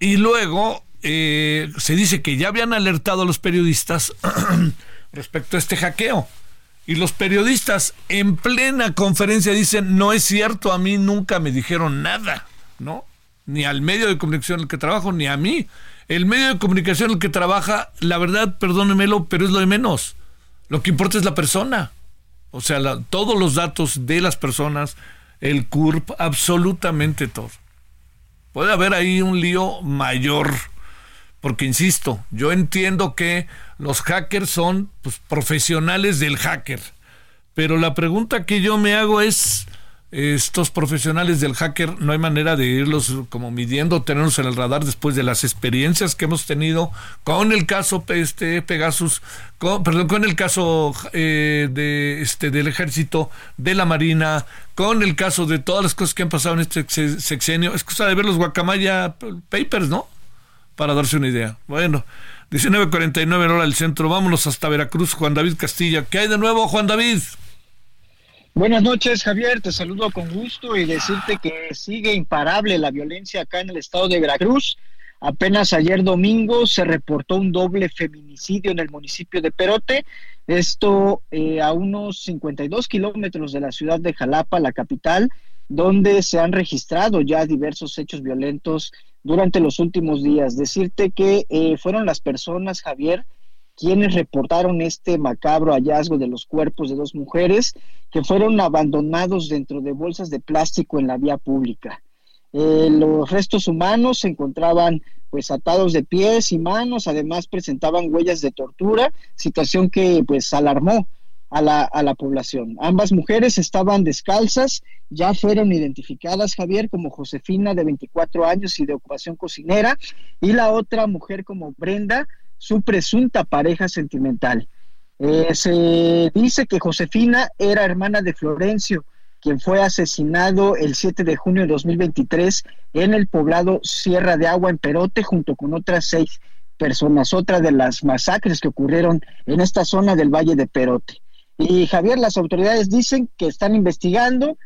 Y luego eh, se dice que ya habían alertado a los periodistas respecto a este hackeo. Y los periodistas en plena conferencia dicen, no es cierto, a mí nunca me dijeron nada, ¿no? Ni al medio de comunicación el que trabajo, ni a mí. El medio de comunicación el que trabaja, la verdad, perdónemelo, pero es lo de menos. Lo que importa es la persona. O sea, todos los datos de las personas, el CURP, absolutamente todo. Puede haber ahí un lío mayor, porque insisto, yo entiendo que los hackers son pues, profesionales del hacker, pero la pregunta que yo me hago es, estos profesionales del hacker no hay manera de irlos como midiendo, tenerlos en el radar después de las experiencias que hemos tenido con el caso este Pegasus, con, perdón, con el caso eh, de este del ejército, de la marina, con el caso de todas las cosas que han pasado en este sexenio. Es cosa de ver los Guacamaya Papers, ¿no? Para darse una idea. Bueno, 19.49 hora del centro, vámonos hasta Veracruz, Juan David Castilla. ¿Qué hay de nuevo, Juan David? Buenas noches, Javier. Te saludo con gusto y decirte que sigue imparable la violencia acá en el estado de Veracruz. Apenas ayer domingo se reportó un doble feminicidio en el municipio de Perote. Esto eh, a unos 52 kilómetros de la ciudad de Jalapa, la capital, donde se han registrado ya diversos hechos violentos durante los últimos días. Decirte que eh, fueron las personas, Javier, quienes reportaron este macabro hallazgo de los cuerpos de dos mujeres que fueron abandonados dentro de bolsas de plástico en la vía pública. Eh, los restos humanos se encontraban pues atados de pies y manos, además presentaban huellas de tortura, situación que pues alarmó a la, a la población. Ambas mujeres estaban descalzas, ya fueron identificadas, Javier, como Josefina de 24 años y de ocupación cocinera, y la otra mujer como Brenda, su presunta pareja sentimental. Eh, se dice que Josefina era hermana de Florencio, quien fue asesinado el 7 de junio de 2023 en el poblado Sierra de Agua en Perote junto con otras seis personas, otra de las masacres que ocurrieron en esta zona del Valle de Perote. Y Javier, las autoridades dicen que están investigando,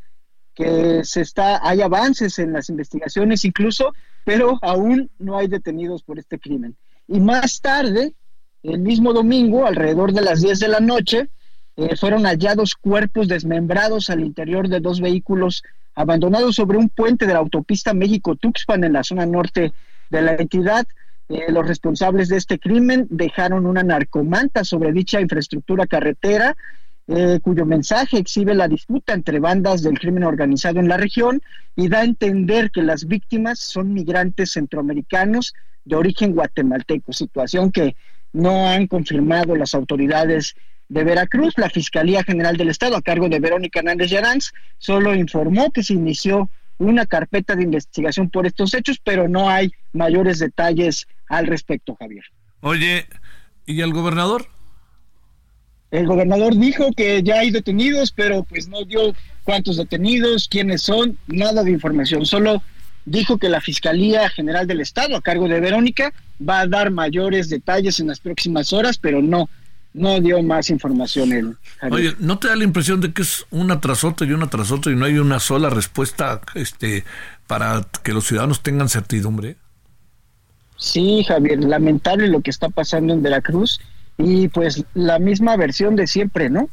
que se está, hay avances en las investigaciones incluso, pero aún no hay detenidos por este crimen. Y más tarde, el mismo domingo, alrededor de las 10 de la noche, eh, fueron hallados cuerpos desmembrados al interior de dos vehículos abandonados sobre un puente de la autopista México-Tuxpan en la zona norte de la entidad. Eh, los responsables de este crimen dejaron una narcomanta sobre dicha infraestructura carretera, eh, cuyo mensaje exhibe la disputa entre bandas del crimen organizado en la región y da a entender que las víctimas son migrantes centroamericanos de origen guatemalteco, situación que no han confirmado las autoridades de Veracruz. La Fiscalía General del Estado, a cargo de Verónica Hernández Yaranz, solo informó que se inició una carpeta de investigación por estos hechos, pero no hay mayores detalles al respecto, Javier. Oye, ¿y el gobernador? El gobernador dijo que ya hay detenidos, pero pues no dio cuántos detenidos, quiénes son, nada de información, solo dijo que la Fiscalía General del Estado, a cargo de Verónica, va a dar mayores detalles en las próximas horas, pero no, no dio más información. El, Oye, ¿no te da la impresión de que es una tras otra y una tras otra y no hay una sola respuesta este, para que los ciudadanos tengan certidumbre? Sí, Javier, lamentable lo que está pasando en Veracruz y pues la misma versión de siempre, ¿no?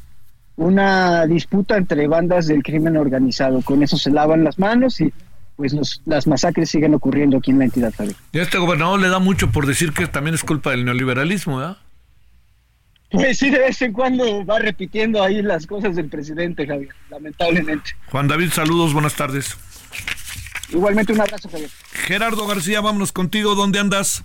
Una disputa entre bandas del crimen organizado. Con eso se lavan las manos y pues las masacres siguen ocurriendo aquí en la entidad, Javier. Y a este gobernador le da mucho por decir que también es culpa del neoliberalismo, ¿verdad? Pues sí, de vez en cuando va repitiendo ahí las cosas del presidente, Javier, lamentablemente. Juan David, saludos, buenas tardes. Igualmente un abrazo, Javier. Gerardo García, vámonos contigo, ¿dónde andas?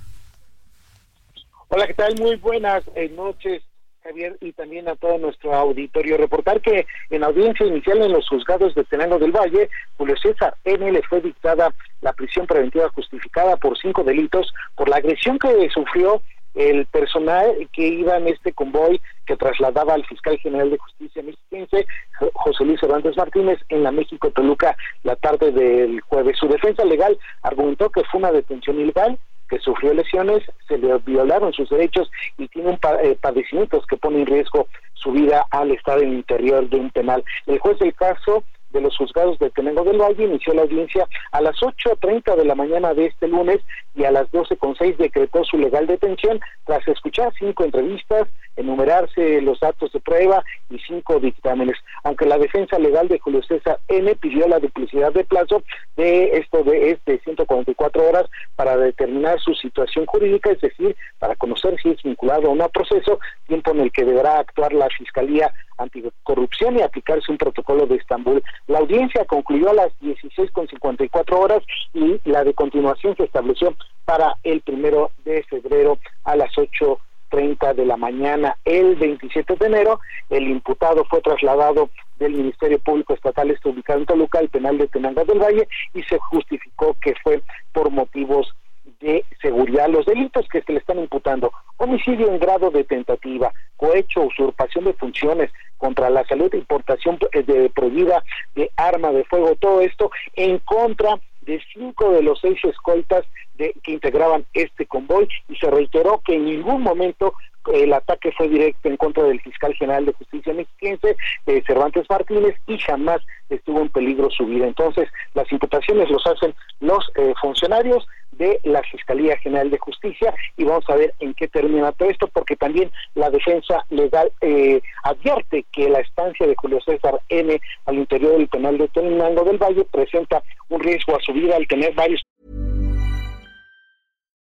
Hola, ¿qué tal? Muy buenas eh, noches. Javier, y también a todo nuestro auditorio. Reportar que en audiencia inicial en los juzgados de Tenango del Valle, Julio César N. le fue dictada la prisión preventiva justificada por cinco delitos por la agresión que sufrió el personal que iba en este convoy que trasladaba al fiscal general de justicia mexiquense, José Luis Hernández Martínez, en la México Toluca la tarde del jueves. Su defensa legal argumentó que fue una detención ilegal, que sufrió lesiones, se le violaron sus derechos y tiene un eh, padecimientos que pone en riesgo su vida al estar en el interior de un penal. El juez del caso de los juzgados de Tenango del Valle inició la audiencia a las 8.30 de la mañana de este lunes y a las 12.06 decretó su legal detención tras escuchar cinco entrevistas, enumerarse los datos de prueba y cinco dictámenes. Aunque la defensa legal de Julio César N pidió la duplicidad de plazo de esto de, este 144 horas para determinar su situación jurídica, es decir, para conocer si es vinculado a proceso, tiempo en el que deberá actuar la Fiscalía Anticorrupción y aplicarse un protocolo de Estambul. La audiencia concluyó a las 16.54 horas y la de continuación se estableció para el primero de febrero a las 8.30 de la mañana. El 27 de enero, el imputado fue trasladado del Ministerio Público Estatal este ubicado en Toluca, al penal de Tenangas del Valle, y se justificó que fue por motivos de seguridad. Los delitos que se le están imputando, homicidio en grado de tentativa, cohecho, usurpación de funciones contra la salud, importación eh, de prohibida de arma de fuego, todo esto en contra de cinco de los seis escoltas de, que integraban este convoy y se reiteró que en ningún momento el ataque fue directo en contra del fiscal general de justicia mexiquense, eh, Cervantes Martínez, y jamás estuvo en peligro su vida. Entonces, las imputaciones los hacen los eh, funcionarios de la Fiscalía General de Justicia y vamos a ver en qué termina todo esto, porque también la defensa legal eh, advierte que la estancia de Julio César N al interior del penal de Tenango del Valle presenta un riesgo a su vida al tener varios.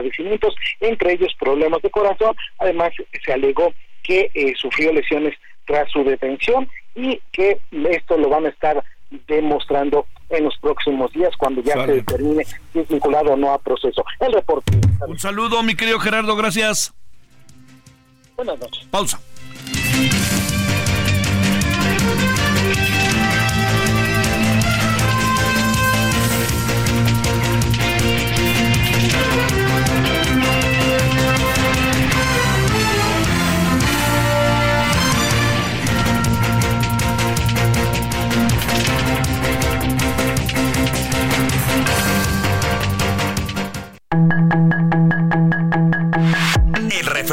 padecimientos, entre ellos problemas de corazón. Además, se alegó que eh, sufrió lesiones tras su detención y que esto lo van a estar demostrando en los próximos días cuando ya se determine si es vinculado o no a proceso. El reporte. Un saludo, mi querido Gerardo, gracias. Buenas noches. Pausa.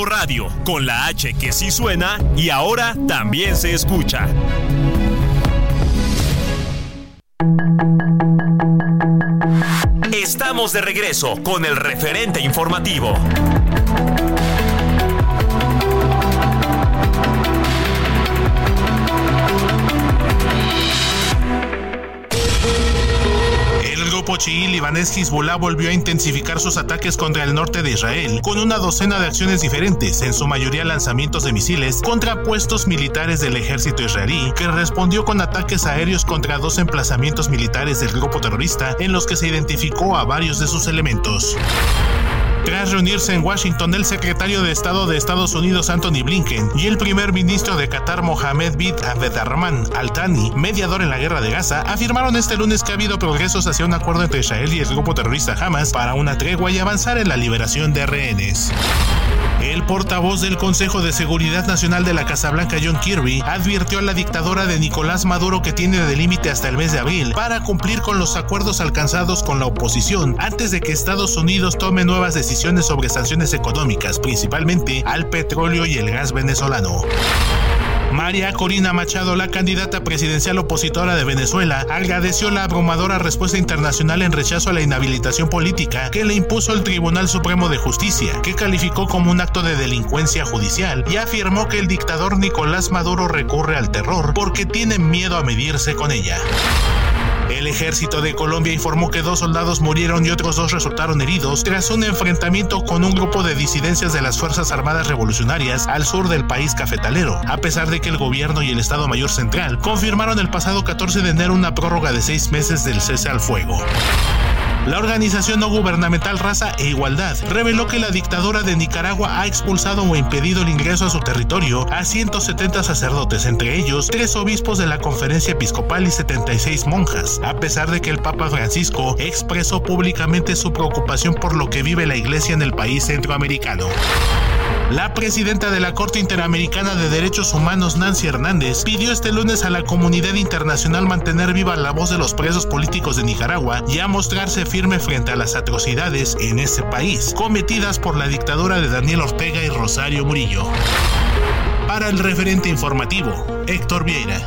Radio, con la H que sí suena y ahora también se escucha. Estamos de regreso con el referente informativo. Grupo chií libanés Hezbollah volvió a intensificar sus ataques contra el norte de Israel, con una docena de acciones diferentes, en su mayoría lanzamientos de misiles contra puestos militares del ejército israelí, que respondió con ataques aéreos contra dos emplazamientos militares del grupo terrorista en los que se identificó a varios de sus elementos. Tras reunirse en Washington, el secretario de Estado de Estados Unidos Anthony Blinken y el primer ministro de Qatar Mohamed bin Abdelrahman Al Thani, mediador en la guerra de Gaza, afirmaron este lunes que ha habido progresos hacia un acuerdo entre Israel y el grupo terrorista Hamas para una tregua y avanzar en la liberación de rehenes. El portavoz del Consejo de Seguridad Nacional de la Casa Blanca, John Kirby, advirtió a la dictadora de Nicolás Maduro que tiene de límite hasta el mes de abril para cumplir con los acuerdos alcanzados con la oposición antes de que Estados Unidos tome nuevas decisiones sobre sanciones económicas, principalmente al petróleo y el gas venezolano. María Corina Machado, la candidata presidencial opositora de Venezuela, agradeció la abrumadora respuesta internacional en rechazo a la inhabilitación política que le impuso el Tribunal Supremo de Justicia, que calificó como un acto de delincuencia judicial y afirmó que el dictador Nicolás Maduro recurre al terror porque tiene miedo a medirse con ella. El ejército de Colombia informó que dos soldados murieron y otros dos resultaron heridos tras un enfrentamiento con un grupo de disidencias de las Fuerzas Armadas Revolucionarias al sur del país cafetalero, a pesar de que el gobierno y el Estado Mayor Central confirmaron el pasado 14 de enero una prórroga de seis meses del cese al fuego. La organización no gubernamental Raza e Igualdad reveló que la dictadura de Nicaragua ha expulsado o impedido el ingreso a su territorio a 170 sacerdotes, entre ellos tres obispos de la conferencia episcopal y 76 monjas, a pesar de que el Papa Francisco expresó públicamente su preocupación por lo que vive la iglesia en el país centroamericano. La presidenta de la Corte Interamericana de Derechos Humanos, Nancy Hernández, pidió este lunes a la comunidad internacional mantener viva la voz de los presos políticos de Nicaragua y a mostrarse firme frente a las atrocidades en ese país cometidas por la dictadura de Daniel Ortega y Rosario Murillo. Para el referente informativo, Héctor Vieira.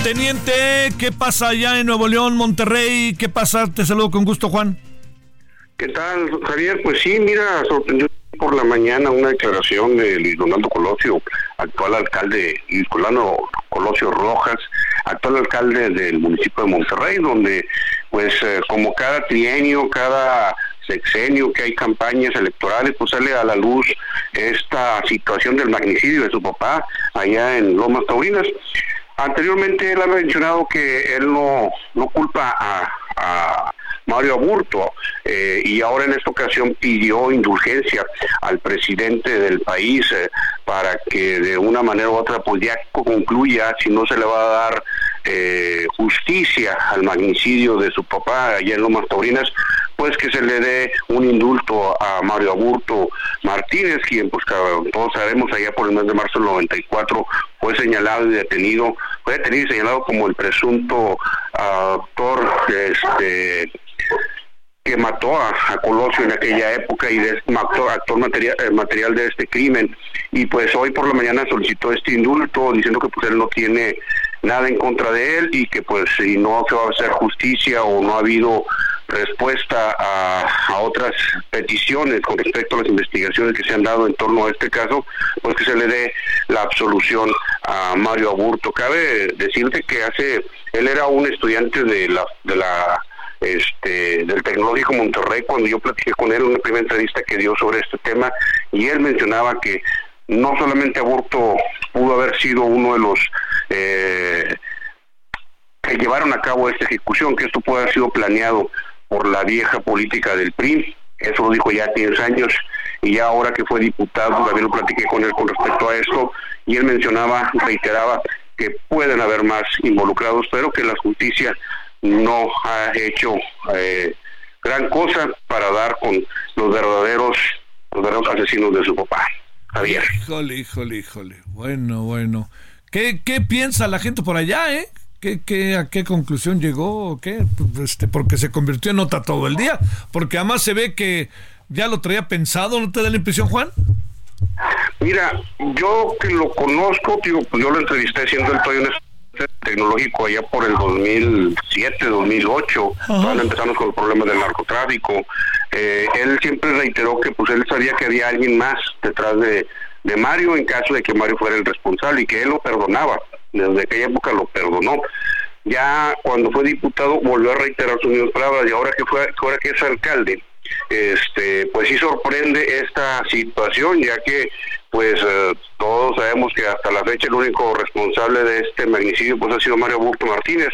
Teniente, ¿qué pasa allá en Nuevo León, Monterrey? ¿Qué pasa? Te saludo con gusto, Juan. ¿Qué tal, Javier? Pues sí, mira, sorprendió por la mañana una declaración de Luis Donaldo Colosio, actual alcalde, Luis Colosio Rojas, actual alcalde del municipio de Monterrey, donde pues eh, como cada trienio, cada sexenio que hay campañas electorales, pues sale a la luz esta situación del magnicidio de su papá allá en Lomas Taurinas. Anteriormente él ha mencionado que él no, no culpa a, Mario Aburto eh, y ahora en esta ocasión pidió indulgencia al presidente del país eh, para que de una manera u otra pues ya concluya si no se le va a dar eh, justicia al magnicidio de su papá allá en Lomas Taurinas pues que se le dé un indulto a Mario Aburto Martínez, quien pues todos sabemos allá por el mes de marzo del 94 fue señalado y detenido, fue detenido y señalado como el presunto autor este que mató a, Colosio en aquella época y es actor, material, eh, material de este crimen. Y pues hoy por la mañana solicitó este indulto diciendo que pues él no tiene nada en contra de él y que pues si no se va a hacer justicia o no ha habido respuesta a, otras peticiones con respecto a las investigaciones que se han dado en torno a este caso, pues que se le dé la absolución a Mario Aburto. Cabe decirte que hace, él era un estudiante de la, de la este, del Tecnológico Monterrey cuando yo platiqué con él en una primera entrevista que dio sobre este tema y él mencionaba que no solamente Aburto pudo haber sido uno de los eh, que llevaron a cabo esta ejecución, que esto puede haber sido planeado por la vieja política del PRI, eso lo dijo ya hace 10 años, y ya ahora que fue diputado, también lo platiqué con él con respecto a esto, y él mencionaba, reiteraba que pueden haber más involucrados, pero que la justicia no ha hecho eh, gran cosa para dar con los verdaderos, los verdaderos asesinos de su papá, Javier. Híjole, híjole, híjole. Bueno, bueno. ¿Qué, qué piensa la gente por allá, eh? ¿Qué, qué, ¿A qué conclusión llegó? ¿Qué? Este, porque se convirtió en nota todo el día. Porque además se ve que ya lo traía pensado, ¿no te da la impresión, Juan? Mira, yo que lo conozco, digo, pues yo lo entrevisté siendo el estudiante tecnológico allá por el 2007, 2008, cuando empezamos con el problema del narcotráfico. Eh, él siempre reiteró que pues él sabía que había alguien más detrás de, de Mario en caso de que Mario fuera el responsable y que él lo perdonaba. Desde aquella época lo perdonó. Ya cuando fue diputado volvió a reiterar sus mismas palabras y ahora que fue ahora que es alcalde, este pues sí sorprende esta situación ya que pues eh, todos sabemos que hasta la fecha el único responsable de este magnicidio pues ha sido Mario Burto Martínez.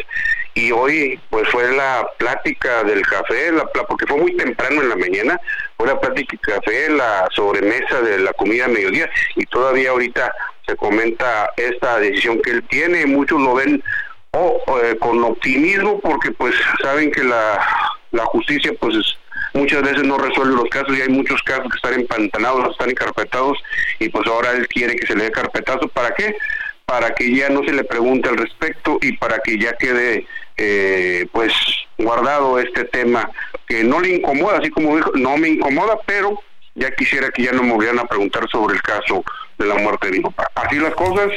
Y hoy pues fue la plática del café, la, porque fue muy temprano en la mañana, fue la plática del café, la sobremesa de la comida a mediodía y todavía ahorita se comenta esta decisión que él tiene, muchos lo ven o eh, con optimismo porque pues saben que la, la justicia pues es- muchas veces no resuelve los casos y hay muchos casos que están empantanados, están encarpetados y pues ahora él quiere que se le dé carpetazo. ¿Para qué? Para que ya no se le pregunte al respecto y para que ya quede eh, pues guardado este tema que no le incomoda, así como dijo, no me incomoda, pero ya quisiera que ya no me volvieran a preguntar sobre el caso de la muerte de mi papá. Así las cosas,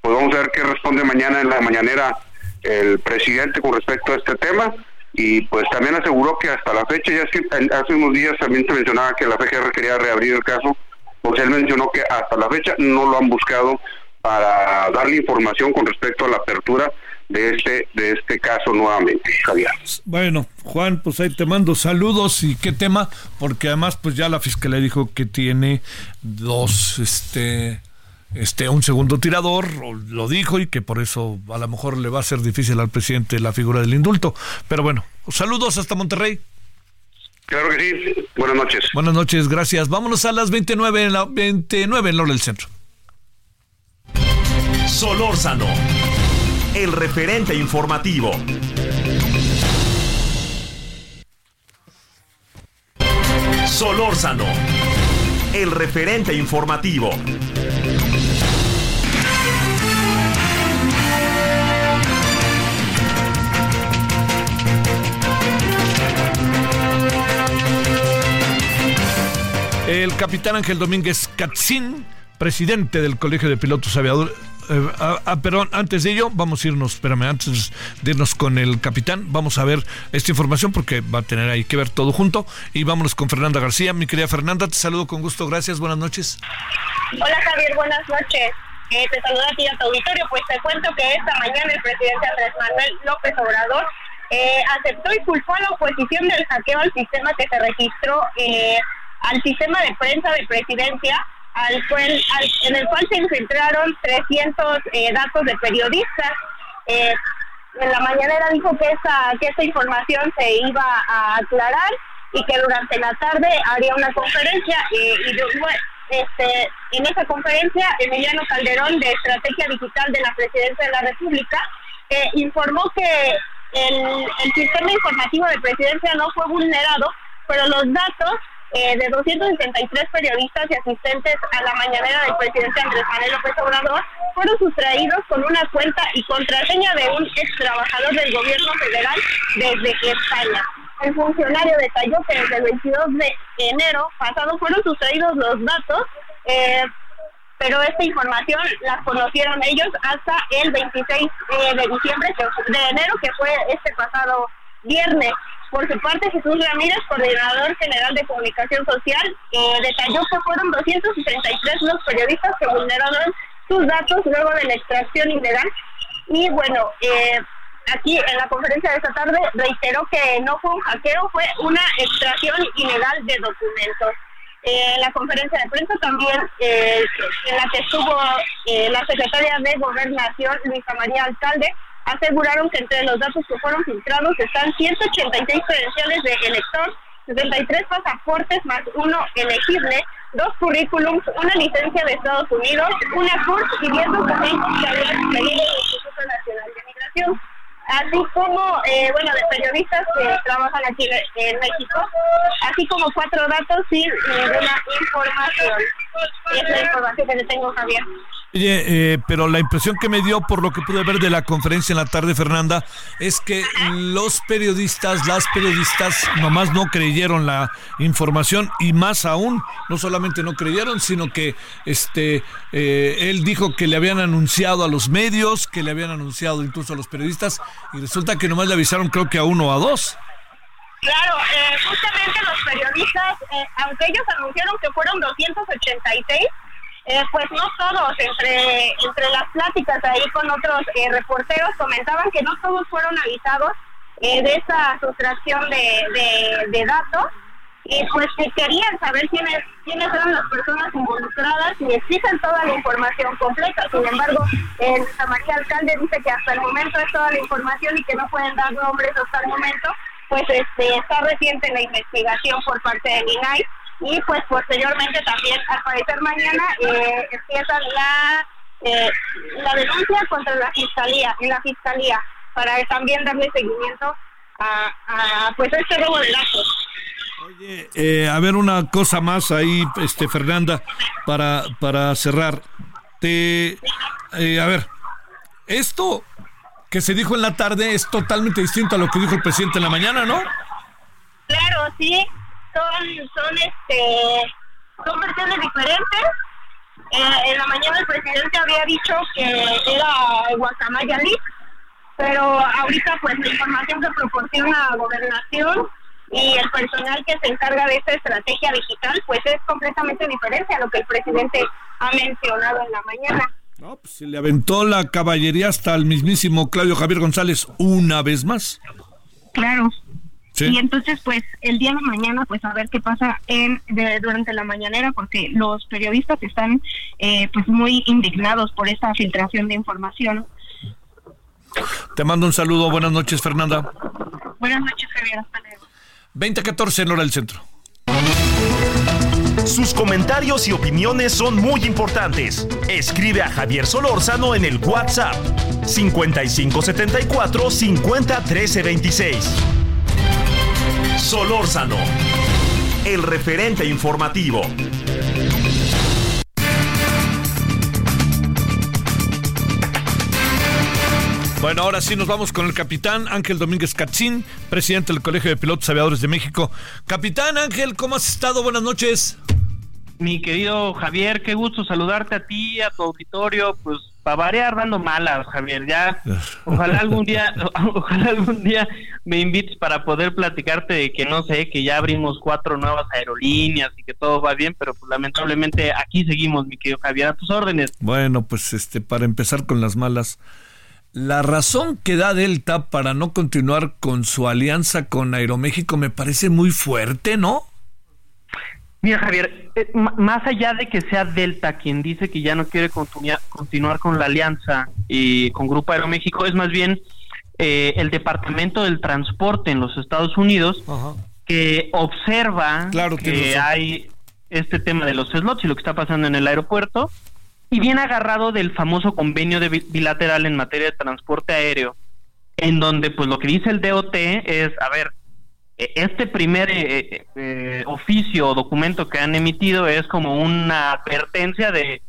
pues vamos a ver qué responde mañana en la mañanera el presidente con respecto a este tema y pues también aseguró que hasta la fecha, ya es que hace unos días también se mencionaba que la FGR quería reabrir el caso, pues él mencionó que hasta la fecha no lo han buscado para darle información con respecto a la apertura de este de este caso nuevamente, Javier. Bueno, Juan, pues ahí te mando saludos y qué tema, porque además pues ya la fiscalía dijo que tiene dos, este, este, un segundo tirador, lo dijo y que por eso a lo mejor le va a ser difícil al presidente la figura del indulto. Pero bueno, saludos hasta Monterrey. Claro que sí. Buenas noches. Buenas noches, gracias. Vámonos a las 29 en la 29 en la hora del centro. Solórzano, el referente informativo. Solórzano, el referente informativo. El capitán Ángel Domínguez Catzín, presidente del Colegio de Pilotos Aviadores. eh, ah, ah, perdón, antes de ello, vamos a irnos, espérame, antes de irnos con el capitán, vamos a ver esta información porque va a tener ahí que ver todo junto. Y vámonos con Fernanda García. Mi querida Fernanda, te saludo con gusto, gracias, buenas noches. Hola Javier, buenas noches. Eh, te saluda a a tu auditorio. Pues te cuento que esta mañana el presidente Andrés Manuel López Obrador eh, aceptó y culpó a la oposición del hackeo al sistema que se registró eh, al sistema de prensa de presidencia, al cual, al- en el cual se infiltraron 300 eh, datos de periodistas. Eh, en la mañanera dijo que esa, que esa información se iba a aclarar y que durante la tarde haría una conferencia eh, y bueno, este, en esa conferencia Emiliano Calderón de Estrategia Digital de la Presidencia de la República informó que el, el sistema informativo de presidencia no fue vulnerado, pero los datos eh, de 263 periodistas y asistentes a la mañanera del presidente Andrés Manuel López Obrador fueron sustraídos con una cuenta y contraseña de un ex trabajador del gobierno federal desde España. El funcionario detalló que desde el 22 de enero pasado fueron sustraídos los datos, eh, pero esta información la conocieron ellos hasta el 26 eh, de diciembre, de enero, que fue este pasado viernes. Por su parte, Jesús Ramírez, coordinador general de comunicación social, eh, detalló que fueron 263 los periodistas que vulneraron sus datos luego de la extracción ilegal. Y bueno, eh, aquí en la conferencia de esta tarde reiteró que no fue un hackeo, fue una extracción ilegal de documentos. Eh, en la conferencia de prensa también, eh, en la que estuvo eh, la secretaria de Gobernación, Luisa María Alcalde, aseguraron que entre los datos que fueron filtrados están 186 credenciales de elector, 73 pasaportes más uno elegible, dos currículums, una licencia de Estados Unidos, una CURS y 10 documentos que habían expedido el Instituto Nacional de Migración así como, eh, bueno, de periodistas que trabajan aquí en- México, así como cuatro datos sin ninguna información. Es la información que le tengo, Javier. Oye, eh, pero la impresión que me dio por lo que pude ver de la conferencia en la tarde, Fernanda, es que los periodistas, las periodistas, nomás no creyeron la información y más aún, no solamente no creyeron, sino que este eh, él dijo que le habían anunciado a los medios, que le habían anunciado incluso a los periodistas y resulta que nomás le avisaron creo que a uno o a dos. Claro, eh, justamente los periodistas, aunque ellos anunciaron que fueron 286, eh, pues no todos, entre, entre las pláticas ahí con otros eh, reporteros comentaban que no todos fueron avisados eh, de esa sustracción de, de, datos. Y pues que querían saber quiénes, quiénes eran las personas involucradas y exigen toda la información completa. Sin embargo, el María Alcalde dice que hasta el momento es toda la información y que no pueden dar nombres hasta el momento, pues este está reciente la investigación por parte del INAI y pues posteriormente también al parecer mañana eh, empieza la eh, la denuncia contra la fiscalía en la fiscalía para también darle seguimiento a, a pues este robo de datos Oye, eh, a ver una cosa más ahí, este Fernanda, para para cerrar. Te, a ver, esto que se dijo en la tarde es totalmente distinto a lo que dijo el presidente en la mañana, ¿no? Claro, sí son, son, este, son versiones diferentes. Eh, en la mañana el presidente había dicho que era Guacamaya Leak, pero ahorita pues la información que proporciona la gobernación y el personal que se encarga de esta estrategia digital pues es completamente diferente a lo que el presidente ha mencionado en la mañana. No, pues se le aventó la caballería hasta el mismísimo Claudio Javier González una vez más. Claro. Y entonces, pues, el día de mañana, pues, a ver qué pasa en durante la mañanera, porque los periodistas están, eh, pues, muy indignados por esta filtración de información. Te mando un saludo. Buenas noches, Fernanda. Buenas noches, Javier. Hasta luego. 2014 en hora del centro. Sus comentarios y opiniones son muy importantes. Escribe a Javier Solórzano en el WhatsApp 5574 501326. Solórzano, el referente informativo. Bueno, ahora sí nos vamos con el capitán Ángel Domínguez Cachín, presidente del Colegio de Pilotos Aviadores de México. Capitán Ángel, ¿cómo has estado? Buenas noches. Mi querido Javier, qué gusto saludarte a ti, a tu auditorio, pues para variar dando malas, Javier. Ya, ojalá algún día, ojalá algún día me invites para poder platicarte de que no sé, que ya abrimos cuatro nuevas aerolíneas y que todo va bien, pero pues lamentablemente aquí seguimos, mi querido Javier, a tus órdenes. Bueno, pues este, para empezar con las malas, la razón que da Delta para no continuar con su alianza con Aeroméxico me parece muy fuerte, ¿no? Mira, Javier, eh, más allá de que sea Delta quien dice que ya no quiere continuar con la alianza y con Grupo Aeroméxico, es más bien eh, el Departamento del Transporte en los Estados Unidos que observa que hay este tema de los slots y lo que está pasando en el aeropuerto y viene agarrado del famoso convenio de bilateral en materia de transporte aéreo, en donde pues lo que dice el DOT es, a ver, este primer eh, eh, eh, oficio o documento que han emitido es como una advertencia de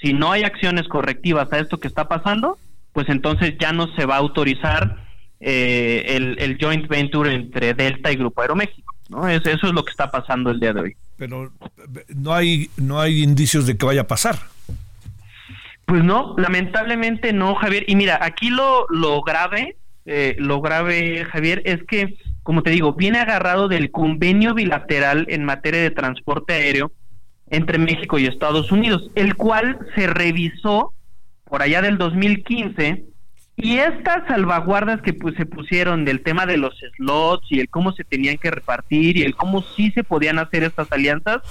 si no hay acciones correctivas a esto que está pasando, pues entonces ya no se va a autorizar el, joint venture entre Delta y Grupo Aeroméxico. ¿no? eso es lo que está pasando el día de hoy. Pero no hay, no hay indicios de que vaya a pasar. Pues no, lamentablemente no, Javier. Y mira, aquí lo, lo grave, lo grave, Javier, es que como te digo, viene agarrado del convenio bilateral en materia de transporte aéreo entre México y Estados Unidos, el cual se revisó por allá del 2015 y estas salvaguardas que pues, se pusieron del tema de los slots y el cómo se tenían que repartir y el cómo sí se podían hacer estas alianzas,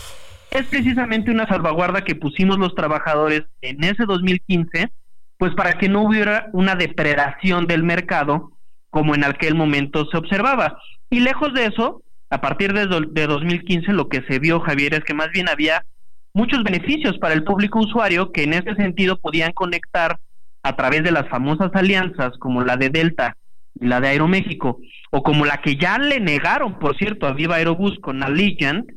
es precisamente una salvaguarda que pusimos los trabajadores en ese 2015, pues para que no hubiera una depredación del mercado como en aquel momento se observaba. Y lejos de eso, a partir de, de 2015 lo que se vio, Javier, es que más bien había muchos beneficios para el público usuario que en ese sentido podían conectar a través de las famosas alianzas como la de Delta y la de Aeroméxico, o como la que ya le negaron, por cierto, a Viva Aerobús con Allegiant,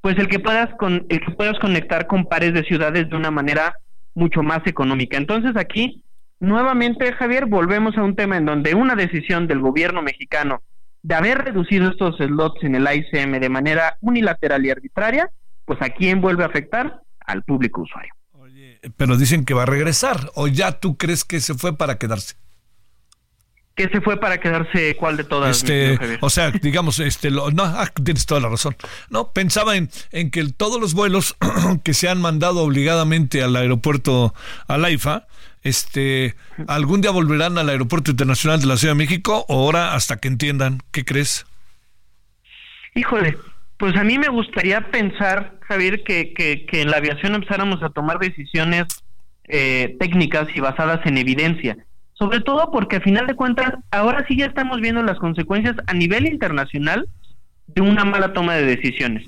pues el que puedas con el que puedas conectar con pares de ciudades de una manera mucho más económica. Entonces aquí, nuevamente, Javier, volvemos a un tema en donde una decisión del gobierno mexicano de haber reducido estos slots en el ICM de manera unilateral y arbitraria, pues a quién vuelve a afectar? Al público usuario. pero dicen que va a regresar, o ya tú crees que se fue para quedarse que se fue para quedarse cuál de todas este o sea digamos este no ah, tienes toda la razón no pensaba en, en que todos los vuelos que se han mandado obligadamente al aeropuerto al AIFA este algún día volverán al aeropuerto internacional de la Ciudad de México o ahora hasta que entiendan qué crees híjole pues a mí me gustaría pensar Javier que, que, en la aviación empezáramos a tomar decisiones eh, técnicas y basadas en evidencia. Sobre todo porque a final de cuentas ahora sí ya estamos viendo las consecuencias a nivel internacional de una mala toma de decisiones.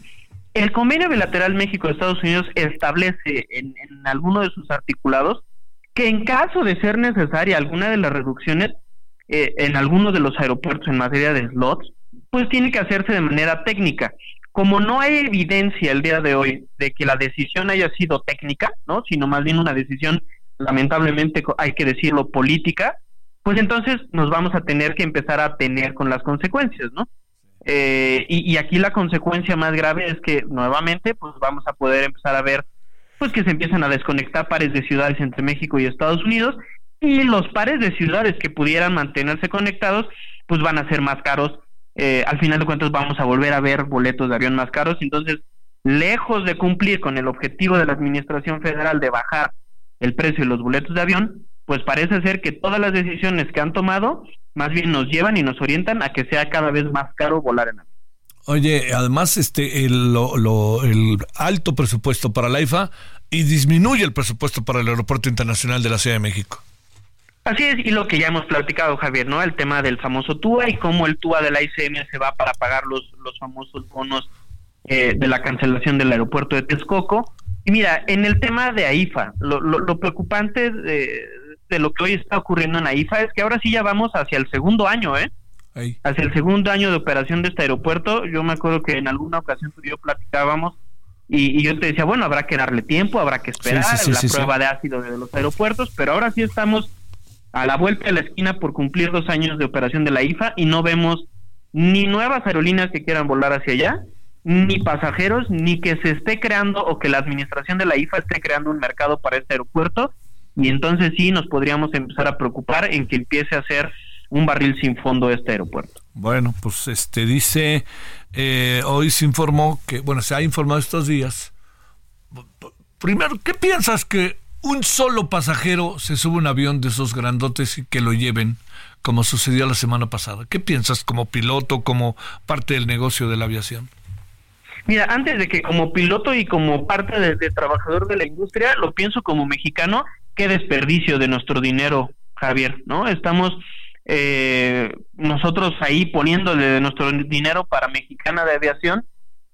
El convenio bilateral México-Estados Unidos establece en alguno de sus articulados que en caso de ser necesaria alguna de las reducciones eh, en algunos de los aeropuertos en materia de slots, pues tiene que hacerse de manera técnica. Como no hay evidencia el día de hoy de que la decisión haya sido técnica, ¿no? sino más bien una decisión lamentablemente hay que decirlo, política, pues entonces nos vamos a tener que empezar a tener con las consecuencias, ¿no? Eh, y, aquí la consecuencia más grave es que nuevamente pues vamos a poder empezar a ver pues que se empiezan a desconectar pares de ciudades entre México y Estados Unidos y los pares de ciudades que pudieran mantenerse conectados pues van a ser más caros eh, al final de cuentas vamos a volver a ver boletos de avión más caros entonces lejos de cumplir con el objetivo de la administración federal de bajar el precio de los boletos de avión, pues parece ser que todas las decisiones que han tomado más bien nos llevan y nos orientan a que sea cada vez más caro volar en avión. Oye, además este el, el alto presupuesto para la IFA y disminuye el presupuesto para el Aeropuerto Internacional de la Ciudad de México. Así es, y lo que ya hemos platicado, Javier, ¿no? El tema del famoso TUA y cómo el TUA de la ICM se va para pagar los, los famosos bonos eh, de la cancelación del aeropuerto de Texcoco. Y mira, en el tema de AIFA, lo, lo, preocupante de, lo que hoy está ocurriendo en AIFA es que ahora sí ya vamos hacia el segundo año, ¿eh? Hacia el segundo año de operación de este aeropuerto. Yo me acuerdo que en alguna ocasión tú y yo platicábamos y, yo te decía, bueno, habrá que darle tiempo, habrá que esperar la prueba de ácido de los aeropuertos, pero ahora sí estamos a la vuelta de la esquina por cumplir dos años de operación de la IFA y no vemos ni nuevas aerolíneas que quieran volar hacia allá, ni pasajeros, ni que se esté creando o que la administración de la IFA esté creando un mercado para este aeropuerto. Y entonces sí nos podríamos empezar a preocupar en que empiece a ser un barril sin fondo este aeropuerto. Bueno, pues este dice, eh, hoy se informó que, bueno, se ha informado estos días. Primero, ¿qué piensas que un solo pasajero se sube a un avión de esos grandotes y que lo lleven, como sucedió la semana pasada? ¿Qué piensas como piloto, como parte del negocio de la aviación? Mira, antes de que como piloto y como parte de, trabajador de la industria, lo pienso como mexicano, qué desperdicio de nuestro dinero, Javier, ¿no? Estamos eh, nosotros ahí poniéndole nuestro dinero para Mexicana de Aviación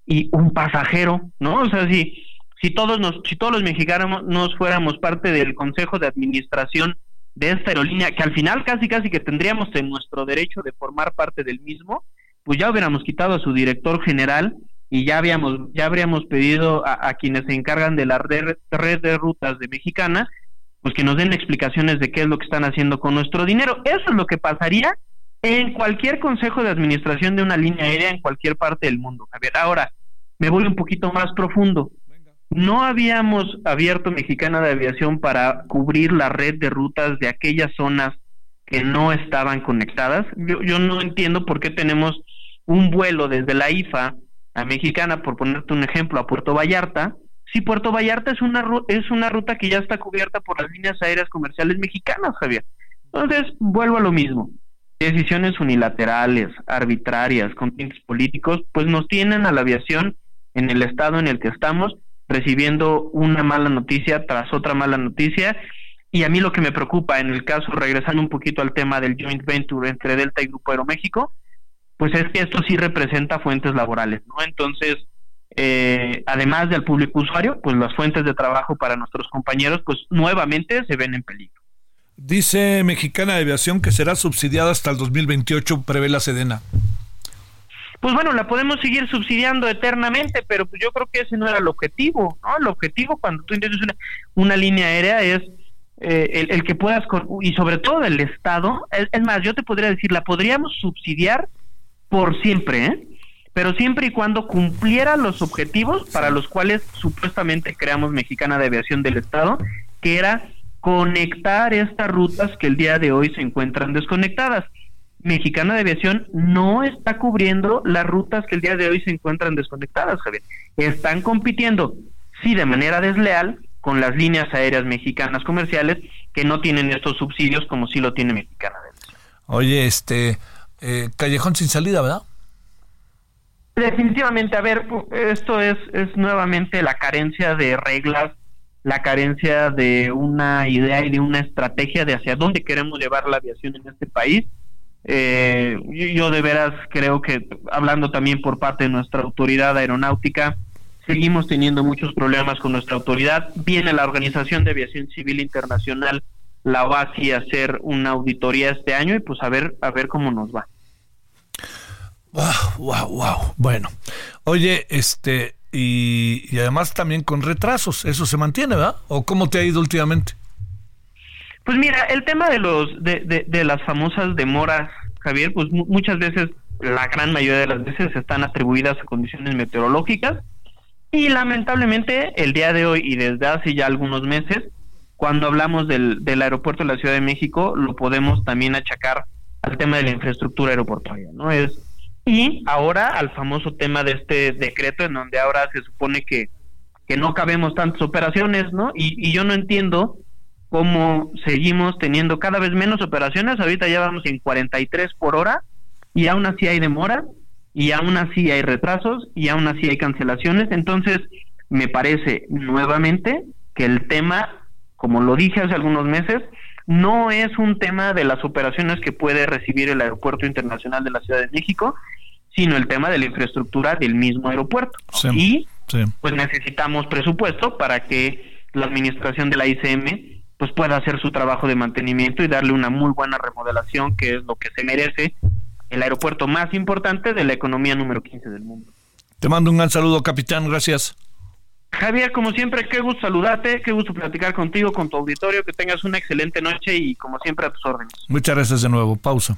y un pasajero, ¿no? O sea, si, si todos nos, si todos los mexicanos nos fuéramos parte del consejo de administración de esta aerolínea, que al final casi casi que tendríamos en nuestro derecho de formar parte del mismo, pues ya hubiéramos quitado a su director general y ya habíamos ya habríamos pedido a, quienes se encargan de la red, de rutas de Mexicana pues que nos den explicaciones de qué es lo que están haciendo con nuestro dinero. Eso es lo que pasaría en cualquier consejo de administración de una línea aérea en cualquier parte del mundo. Javier, ahora me voy un poquito más profundo. No habíamos abierto Mexicana de Aviación para cubrir la red de rutas de aquellas zonas que no estaban conectadas. Yo, yo no entiendo por qué tenemos un vuelo desde la IFA a Mexicana, por ponerte un ejemplo, a Puerto Vallarta, si Puerto Vallarta es una, es una ruta que ya está cubierta por las líneas aéreas comerciales mexicanas, Javier. Entonces, vuelvo a lo mismo. Decisiones unilaterales, arbitrarias, con tintes políticos, pues nos tienen a la aviación en el estado en el que estamos, recibiendo una mala noticia tras otra mala noticia. Y a mí lo que me preocupa en el caso, regresando un poquito al tema del joint venture entre Delta y Grupo Aeroméxico, pues es que esto sí representa fuentes laborales, ¿no? Entonces, eh, además del público usuario, pues las fuentes de trabajo para nuestros compañeros, pues nuevamente se ven en peligro. Dice Mexicana de Aviación que será subsidiada hasta el 2028, prevé la Sedena. pues bueno, la podemos seguir subsidiando eternamente, pero pues yo creo que ese no era el objetivo, ¿no? El objetivo cuando tú entiendes una, una línea aérea es eh, el, que puedas, y sobre todo el Estado, es, más, yo te podría decir, la podríamos subsidiar por siempre, ¿eh? Pero siempre y cuando cumpliera los objetivos para los cuales supuestamente creamos Mexicana de Aviación del Estado, que era conectar estas rutas que el día de hoy se encuentran desconectadas. Mexicana de Aviación no está cubriendo las rutas que el día de hoy se encuentran desconectadas, Javier. Están compitiendo, sí, de manera desleal con las líneas aéreas mexicanas comerciales que no tienen estos subsidios como sí lo tiene Mexicana de Aviación. Oye, este, eh, callejón sin salida, ¿verdad? Definitivamente, a ver, esto es, es nuevamente la carencia de reglas, la carencia de una idea y de una estrategia de hacia dónde queremos llevar la aviación en este país eh, yo, de veras creo que, hablando también por parte de nuestra autoridad aeronáutica, seguimos teniendo muchos problemas con nuestra autoridad. Viene la Organización de Aviación Civil Internacional, la va a hacer una auditoría este año y pues a ver, a ver cómo nos va. Wow, wow, wow. Bueno, oye, este, y, además también con retrasos, eso se mantiene, ¿verdad? ¿O cómo te ha ido últimamente? Pues mira, el tema de los de, de, las famosas demoras, Javier, pues muchas veces, la gran mayoría de las veces están atribuidas a condiciones meteorológicas y lamentablemente el día de hoy y desde hace ya algunos meses, cuando hablamos del, del aeropuerto de la Ciudad de México, lo podemos también achacar al tema de la infraestructura aeroportuaria, ¿no? Es y ahora al famoso tema de este decreto en donde ahora se supone que, que no cabemos tantas operaciones, ¿no? Y, y yo no entiendo cómo seguimos teniendo cada vez menos operaciones. Ahorita ya vamos en 43 por hora y aún así hay demora y aún así hay retrasos y aún así hay cancelaciones. Entonces, me parece nuevamente que el tema, como lo dije hace algunos meses, no es un tema de las operaciones que puede recibir el Aeropuerto Internacional de la Ciudad de México, sino el tema de la infraestructura del mismo aeropuerto. y pues necesitamos presupuesto para que la administración de la ICM pues pueda hacer su trabajo de mantenimiento y darle una muy buena remodelación, que es lo que se merece el aeropuerto más importante de la economía número 15 del mundo. Te mando un gran saludo, capitán, gracias. Javier, como siempre, qué gusto saludarte, qué gusto platicar contigo, con tu auditorio, que tengas una excelente noche y como siempre a tus órdenes. Muchas gracias de nuevo, pausa.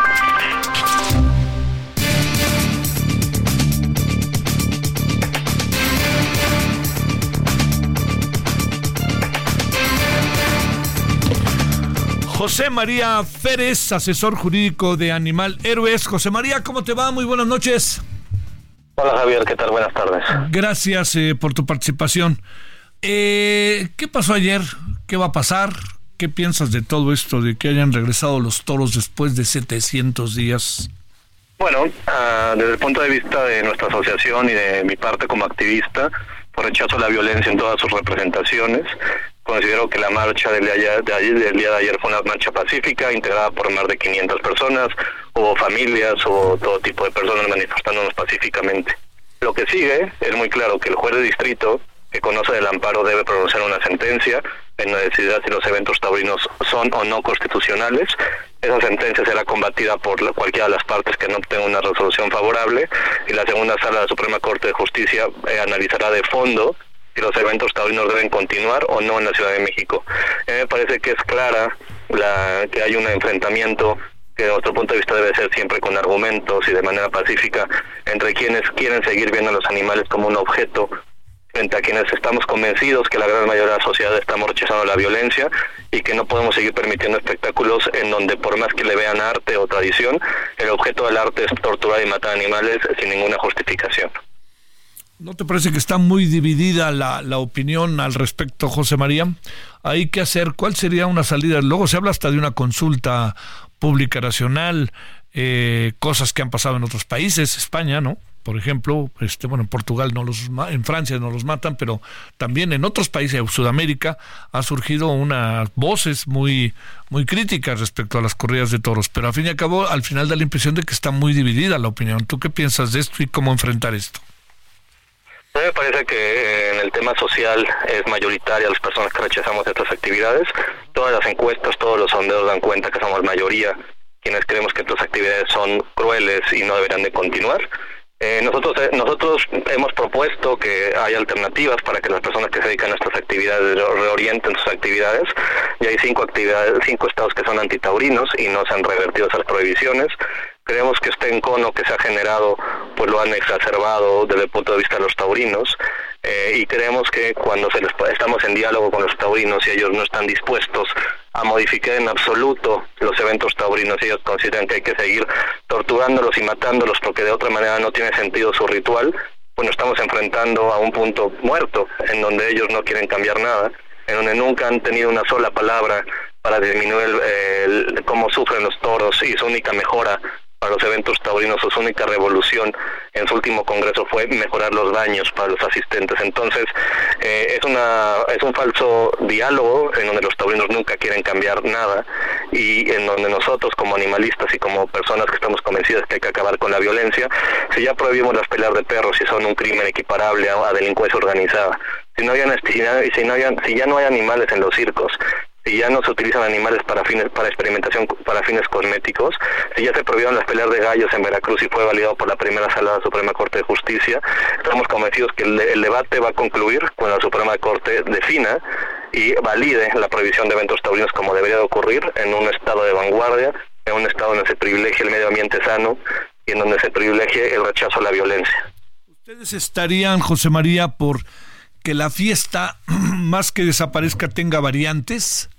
José María Férez, asesor jurídico de Animal Héroes. José María, ¿cómo te va? Muy buenas noches. Hola Javier, ¿qué tal? Buenas tardes. Gracias eh, por tu participación. Eh, ¿Qué pasó ayer? ¿Qué va a pasar? ¿Qué piensas de todo esto, de que hayan regresado los toros después de 700 días? Bueno, ah, desde el punto de vista de nuestra asociación y de mi parte como activista, por rechazo a la violencia en todas sus representaciones, Considero que la marcha del día, de ayer, del día de ayer fue una marcha pacífica, integrada por más de 500 personas, hubo familias, o todo tipo de personas manifestándonos pacíficamente. Lo que sigue es muy claro que el juez de distrito, que conoce del amparo, debe pronunciar una sentencia en la decidir si los eventos taurinos son o no constitucionales. Esa sentencia será combatida por cualquiera de las partes que no obtenga una resolución favorable. Y la segunda sala de la Suprema Corte de Justicia eh, analizará de fondo si los eventos taurinos deben continuar o no en la Ciudad de México. me parece que es clara la que hay un enfrentamiento que de otro punto de vista debe ser siempre con argumentos y de manera pacífica entre quienes quieren seguir viendo a los animales como un objeto frente a quienes estamos convencidos que la gran mayoría de la sociedad estamos rechazando la violencia y que no podemos seguir permitiendo espectáculos en donde por más que le vean arte o tradición, el objeto del arte es torturar y matar animales sin ninguna justificación. ¿No te parece que está muy dividida la, la opinión al respecto, José María? Hay que hacer, ¿cuál sería una salida? Luego se habla hasta de una consulta pública nacional, eh, cosas que han pasado en otros países, España, ¿no? por ejemplo, este, bueno, en Portugal no los, en Francia no los matan, pero también en otros países de Sudamérica ha surgido unas voces muy, muy críticas respecto a las corridas de toros, pero al fin y al cabo, al final da la impresión de que está muy dividida la opinión. ¿Tú qué piensas de esto y cómo enfrentar esto? Me parece que eh, en el tema social es mayoritaria las personas que rechazamos estas actividades. Todas las encuestas, todos los sondeos dan cuenta que somos mayoría quienes creemos que estas actividades son crueles y no deberán de continuar. Eh, nosotros eh, nosotros hemos propuesto que hay alternativas para que las personas que se dedican a estas actividades reorienten sus actividades. Y hay cinco actividades, cinco estados que son antitaurinos y no se han revertido esas prohibiciones. Creemos que este encono que se ha generado, pues lo han exacerbado desde el punto de vista de los taurinos. Eh, y creemos que cuando se les, estamos en diálogo con los taurinos y ellos no están dispuestos a modificar en absoluto los eventos taurinos, ellos consideran que hay que seguir torturándolos y matándolos porque de otra manera no tiene sentido su ritual, pues nos estamos enfrentando a un punto muerto en donde ellos no quieren cambiar nada, en donde nunca han tenido una sola palabra para disminuir el, cómo sufren los toros y su única mejora para los eventos taurinos, su única revolución en su último congreso fue mejorar los daños para los asistentes. Entonces, eh, es, una, es un falso diálogo en donde los taurinos nunca quieren cambiar nada y en donde nosotros como animalistas y como personas que estamos convencidas que hay que acabar con la violencia, si ya prohibimos las peleas de perros y son un crimen equiparable a, delincuencia organizada, si no, hay, si, si, no hay, si ya no hay animales en los circos, si ya no se utilizan animales para fines para experimentación para fines cosméticos, si ya se prohibieron las peleas de gallos en Veracruz y fue validado por la primera sala de la Suprema Corte de Justicia, estamos convencidos que el, debate va a concluir cuando la Suprema Corte defina y valide la prohibición de eventos taurinos como debería de ocurrir en un estado de vanguardia, en un estado donde se privilegie el medio ambiente sano y en donde se privilegie el rechazo a la violencia. ¿Ustedes estarían, José María, por que la fiesta, más que desaparezca, tenga variantes?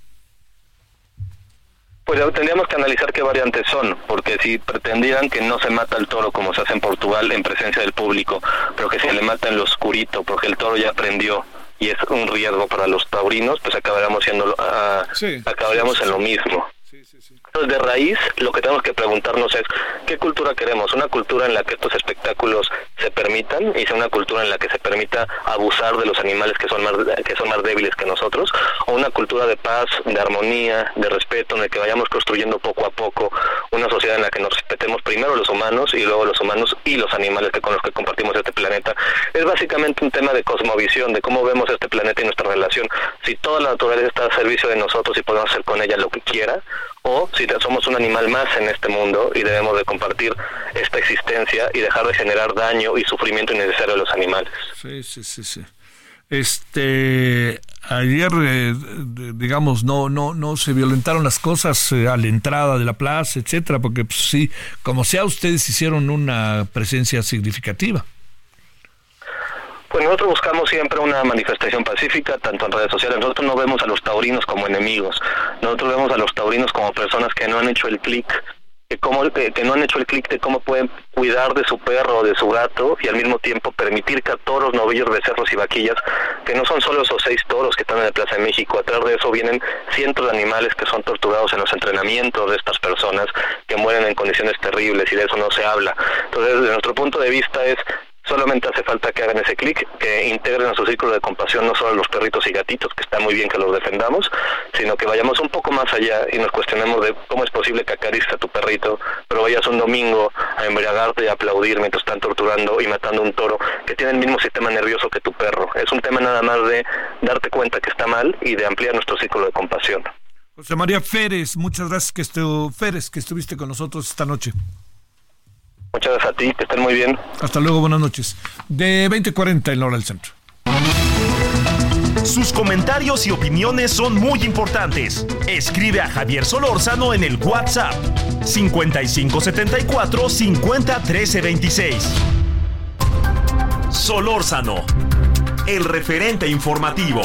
Pues tendríamos que analizar qué variantes son, porque si pretendieran que no se mata el toro como se hace en Portugal en presencia del público, pero que se le mata en lo oscurito, porque el toro ya aprendió y es un riesgo para los taurinos, pues acabaríamos siendo, ah, acabaríamos en lo mismo. Entonces, de raíz, lo que tenemos que preguntarnos es, ¿qué cultura queremos? ¿Una cultura en la que estos espectáculos se permitan y sea una cultura en la que se permita abusar de los animales que son más, que son más débiles que nosotros? ¿O una cultura de paz, de armonía, de respeto, en la que vayamos construyendo poco a poco una sociedad en la que nos respetemos primero los humanos y luego los humanos y los animales que con los que compartimos este planeta? Es básicamente un tema de cosmovisión, de cómo vemos este planeta y nuestra relación. Si toda la naturaleza está al servicio de nosotros y podemos hacer con ella lo que quiera, o si somos un animal más en este mundo y debemos de compartir esta existencia y dejar de generar daño y sufrimiento innecesario a los animales. Sí, sí, sí, sí. Este ayer eh, digamos no no no se violentaron las cosas eh, a la entrada de la plaza, etcétera, porque pues, sí, como sea ustedes hicieron una presencia significativa. Pues nosotros buscamos siempre una manifestación pacífica, tanto en redes sociales. Nosotros no vemos a los taurinos como enemigos. Nosotros vemos a los taurinos como personas que no han hecho el clic, que, como, que, no han hecho el clic de cómo pueden cuidar de su perro o de su gato y al mismo tiempo permitir que a toros, novillos, becerros y vaquillas, que no son solo esos seis toros que están en la Plaza de México, atrás de eso vienen cientos de animales que son torturados en los entrenamientos de estas personas, que mueren en condiciones terribles y de eso no se habla. Entonces, desde nuestro punto de vista es Solamente hace falta que hagan ese clic, que integren a su círculo de compasión no solo los perritos y gatitos, que está muy bien que los defendamos, sino que vayamos un poco más allá y nos cuestionemos de cómo es posible que acaricies a tu perrito, pero vayas un domingo a embriagarte y a aplaudir mientras están torturando y matando un toro que tiene el mismo sistema nervioso que tu perro. Es un tema nada más de darte cuenta que está mal y de ampliar nuestro círculo de compasión. José María Férez, muchas gracias que Férez, que estuviste con nosotros esta noche. Muchas gracias a ti, que estén muy bien. Hasta luego, buenas noches. De 2040 en la hora del centro. Sus comentarios y opiniones son muy importantes. Escribe a Javier Solórzano en el WhatsApp 5574 50 26. Solórzano, el referente informativo.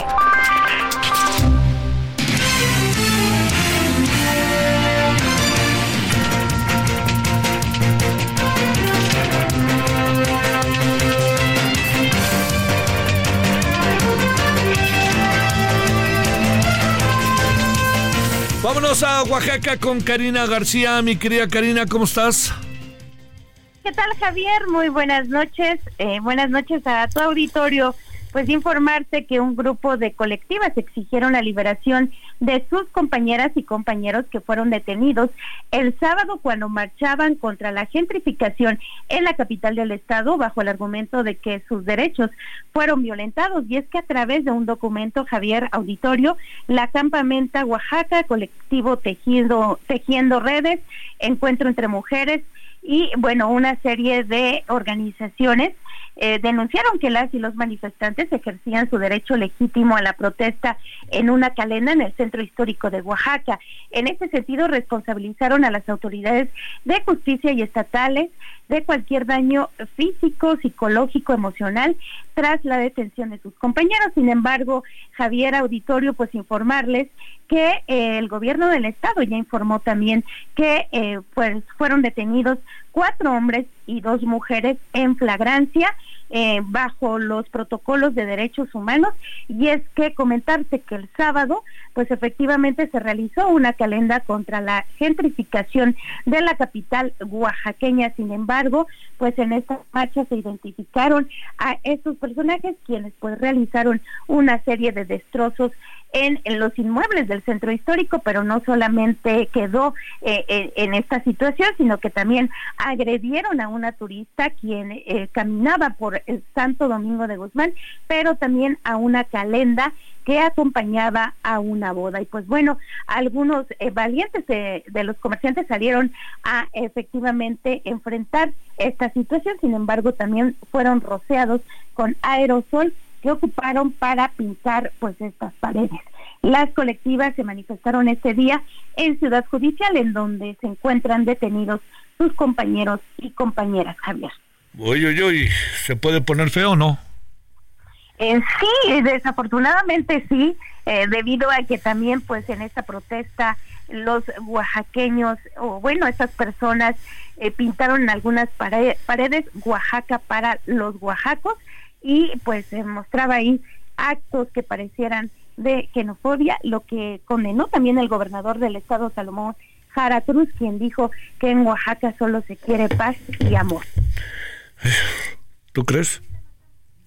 Vámonos a Oaxaca con Karina García. Mi querida Karina, ¿cómo estás? ¿Qué tal, Javier? Muy buenas noches. Eh, buenas noches a tu auditorio. Pues informarte que un grupo de colectivas exigieron la liberación de sus compañeras y compañeros que fueron detenidos el sábado cuando marchaban contra la gentrificación en la capital del estado bajo el argumento de que sus derechos fueron violentados. Y es que a través de un documento, Javier Auditorio, la campamenta Oaxaca, colectivo Tejiendo, Tejiendo Redes, Encuentro entre Mujeres, y bueno, una serie de organizaciones eh, denunciaron que las y los manifestantes ejercían su derecho legítimo a la protesta en una calenda en el centro histórico de Oaxaca. En este sentido, responsabilizaron a las autoridades de justicia y estatales de cualquier daño físico, psicológico, emocional tras la detención de sus compañeros. Sin embargo, Javier Auditorio, pues informarles que eh, el gobierno del estado ya informó también que eh, pues fueron detenidos cuatro hombres y dos mujeres en flagrancia eh, bajo los protocolos de derechos humanos. Y es que comentarse que el sábado pues efectivamente se realizó una calenda contra la gentrificación de la capital oaxaqueña. Sin embargo pues en esta marcha se identificaron a estos personajes quienes pues realizaron una serie de destrozos en, los inmuebles del centro histórico, pero no solamente quedó eh, en, esta situación, sino que también agredieron a una turista quien eh, caminaba por el Santo Domingo de Guzmán, pero también a una calenda que acompañaba a una boda. Y pues bueno, algunos eh, valientes de, los comerciantes salieron a efectivamente enfrentar esta situación, sin embargo también fueron rociados con aerosol que ocuparon para pintar pues estas paredes. Las colectivas se manifestaron este día en Ciudad Judicial, en donde se encuentran detenidos sus compañeros y compañeras, Javier. Uy, uy, uy, ¿se puede poner feo o no? Eh, sí, desafortunadamente sí, eh, debido a que también pues en esta protesta los oaxaqueños, o bueno, estas personas eh, pintaron algunas paredes Oaxaca para los oaxacos y pues se mostraba ahí actos que parecieran de xenofobia, lo que condenó también el gobernador del estado Salomón Jara Cruz, quien dijo que en Oaxaca solo se quiere paz y amor. ¿Tú crees?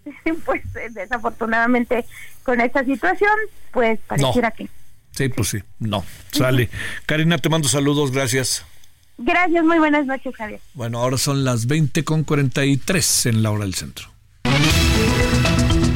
Pues desafortunadamente con esta situación, pues pareciera que... Sí, pues sí, no, sale. Karina, te mando saludos, gracias. Gracias, muy buenas noches, Javier. Bueno, ahora son las 20 con 43 en la hora del centro.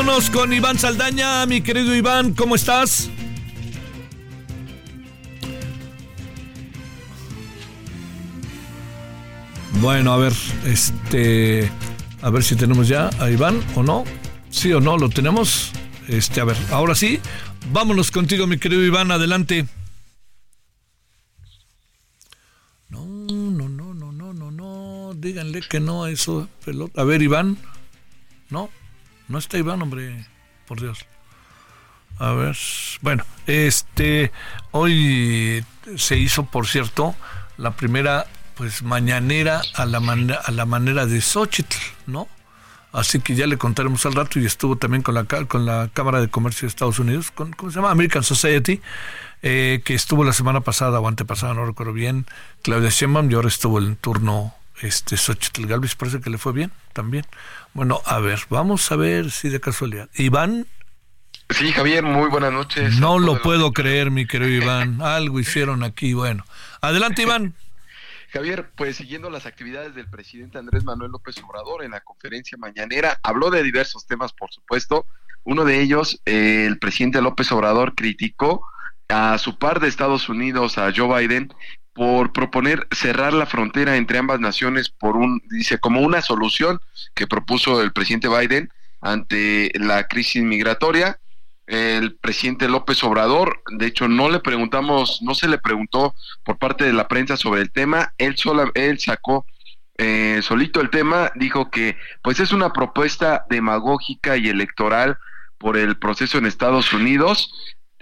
Vámonos con Iván Saldaña, mi querido Iván, ¿cómo estás? Bueno, a ver, este, a ver si tenemos ya a Iván o no. Sí o no, lo tenemos. Este, a ver, ahora sí, vámonos contigo, mi querido Iván, adelante. No, no, no, no, no, no, no, díganle que no a eso, pelota. A ver, Iván, no. No está Iván, hombre, por Dios. A ver, bueno, este, hoy se hizo, por cierto, la primera, pues, mañanera a la, a la manera de Xochitl, ¿no? Así que ya le contaremos al rato y estuvo también con la, con la Cámara de Comercio de Estados Unidos, con, ¿cómo se llama? American Society, eh, que estuvo la semana pasada o antepasada, no recuerdo bien, Claudia Sheinbaum y ahora estuvo el turno este Xochitl Galvez, parece que le fue bien también. Bueno, a ver, vamos a ver si de casualidad. Iván. Sí, Javier, muy buenas noches. No lo puedo creer, mi querido Iván. Algo hicieron aquí, bueno. Adelante, Iván. Javier, pues siguiendo las actividades del presidente Andrés Manuel López Obrador en la conferencia mañanera, habló de diversos temas, por supuesto. Uno de ellos, eh, el presidente López Obrador criticó a su par de Estados Unidos, a Joe Biden, por proponer cerrar la frontera entre ambas naciones por un, dice, como una solución que propuso el presidente Biden ante la crisis migratoria el presidente López Obrador. De hecho, no le preguntamos, no se le preguntó por parte de la prensa sobre el tema. Él, sola, él sacó eh, solito el tema, dijo que pues es una propuesta demagógica y electoral por el proceso en Estados Unidos.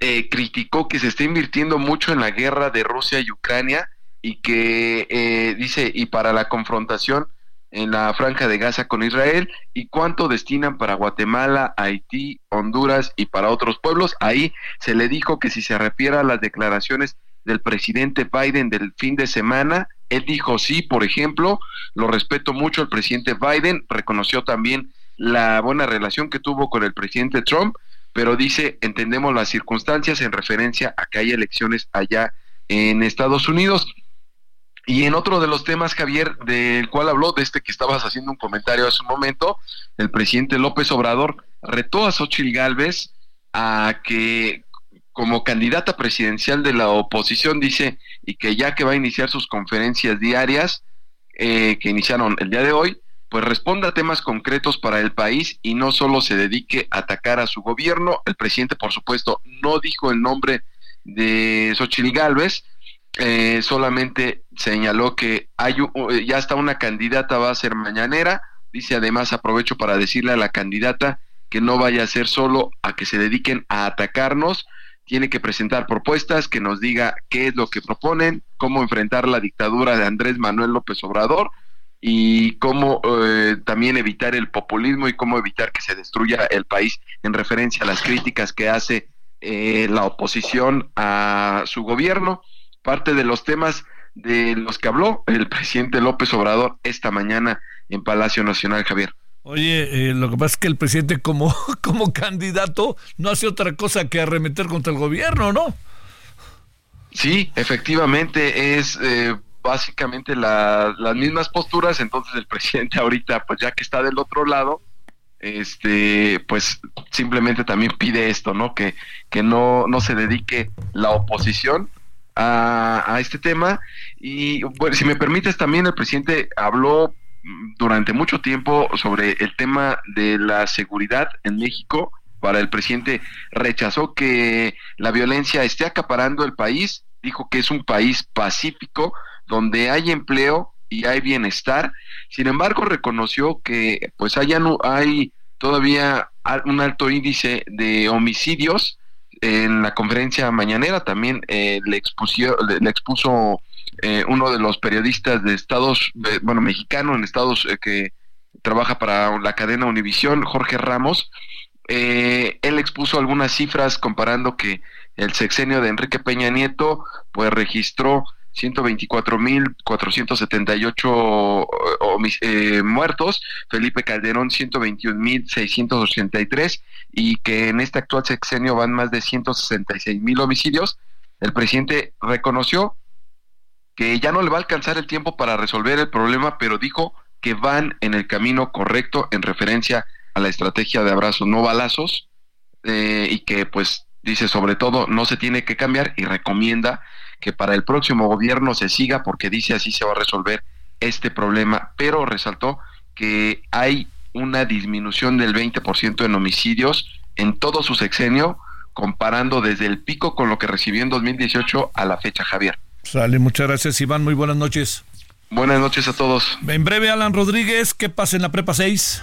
Eh, criticó que se está invirtiendo mucho en la guerra de Rusia y Ucrania y que eh, dice, y para la confrontación en la franja de Gaza con Israel y cuánto destinan para Guatemala, Haití, Honduras y para otros pueblos. Ahí se le dijo que si se refiere a las declaraciones del presidente Biden del fin de semana, él dijo sí, por ejemplo, lo respeto mucho el presidente Biden, reconoció también la buena relación que tuvo con el presidente Trump, pero dice, entendemos las circunstancias en referencia a que hay elecciones allá en Estados Unidos. Y en otro de los temas, Javier, del cual habló, de este que estabas haciendo un comentario hace un momento, el presidente López Obrador retó a Xochitl Gálvez a que como candidata presidencial de la oposición dice y que ya que va a iniciar sus conferencias diarias eh, que iniciaron el día de hoy, pues responda a temas concretos para el país y no solo se dedique a atacar a su gobierno. El presidente, por supuesto, no dijo el nombre de Xochitl Gálvez, eh, solamente señaló que hay ya está una candidata va a ser mañanera. Dice además aprovecho para decirle a la candidata que no vaya a ser solo a que se dediquen a atacarnos. Tiene que presentar propuestas, que nos diga qué es lo que proponen, cómo enfrentar la dictadura de Andrés Manuel López Obrador y cómo eh, también evitar el populismo y cómo evitar que se destruya el país en referencia a las críticas que hace eh, la oposición a su gobierno parte de los temas de los que habló el presidente López Obrador esta mañana en Palacio Nacional, Javier. Oye, eh, lo que pasa es que el presidente como, como candidato no hace otra cosa que arremeter contra el gobierno, ¿no? Sí, efectivamente es eh, básicamente las mismas posturas, entonces el presidente ahorita, pues ya que está del otro lado, este, pues simplemente también pide esto, ¿no? Que, que no, no se dedique la oposición a, este tema. Y bueno, si me permites, también el presidente habló durante mucho tiempo sobre el tema de la seguridad en México. Para el presidente rechazó que la violencia esté acaparando el país, dijo que es un país pacífico donde hay empleo y hay bienestar. Sin embargo, reconoció que pues haya, hay todavía un alto índice de homicidios en la conferencia mañanera también eh, le, le, expuso eh, uno de los periodistas de Estados, bueno, mexicano en Estados eh, que trabaja para la cadena Univisión, Jorge Ramos. él expuso algunas cifras comparando que el sexenio de Enrique Peña Nieto pues registró 124.478 eh, muertos, Felipe Calderón 121.683 y que en este actual sexenio van más de 166.000 homicidios, el presidente reconoció que ya no le va a alcanzar el tiempo para resolver el problema, pero dijo que van en el camino correcto en referencia a la estrategia de abrazos no balazos eh, y que pues dice sobre todo no se tiene que cambiar y recomienda que para el próximo gobierno se siga porque dice así se va a resolver este problema, pero resaltó que hay una disminución del 20% en homicidios en todo su sexenio, comparando desde el pico con lo que recibió en 2018 a la fecha, Javier. Sale, muchas gracias, Iván. Muy buenas noches. Buenas noches a todos. En breve, Alan Rodríguez, ¿qué pasa en la Prepa 6?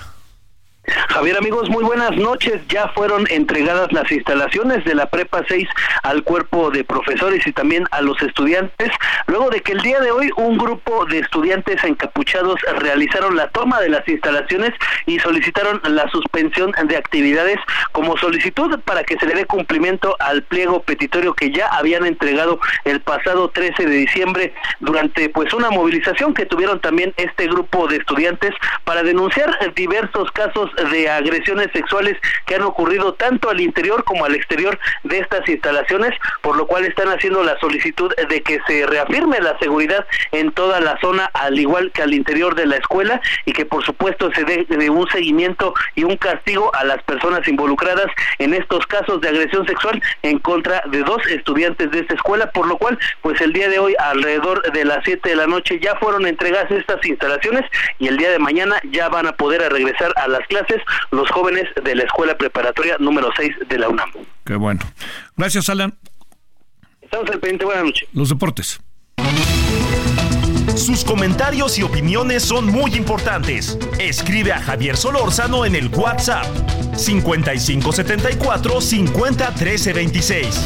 Javier, amigos, muy buenas noches. Ya fueron entregadas las instalaciones de la Prepa 6 al cuerpo de profesores y también a los estudiantes, luego de que el día de hoy un grupo de estudiantes encapuchados realizaron la toma de las instalaciones y solicitaron la suspensión de actividades como solicitud para que se le dé cumplimiento al pliego petitorio que ya habían entregado el pasado 13 de diciembre durante pues una movilización que tuvieron también este grupo de estudiantes para denunciar diversos casos de agresiones sexuales que han ocurrido tanto al interior como al exterior de estas instalaciones, por lo cual están haciendo la solicitud de que se reafirme la seguridad en toda la zona, al igual que al interior de la escuela, y que por supuesto se dé un seguimiento y un castigo a las personas involucradas en estos casos de agresión sexual en contra de dos estudiantes de esta escuela, por lo cual, pues el día de hoy, alrededor de las 7 de la noche, ya fueron entregadas estas instalaciones y el día de mañana ya van a poder regresar a las clases los jóvenes de la Escuela Preparatoria número 6 de la UNAM. Qué bueno. Gracias, Alan. Estamos al pendiente. Buenas noches. Los deportes. Sus comentarios y opiniones son muy importantes. Escribe a Javier Solórzano en el WhatsApp 5574 50 26.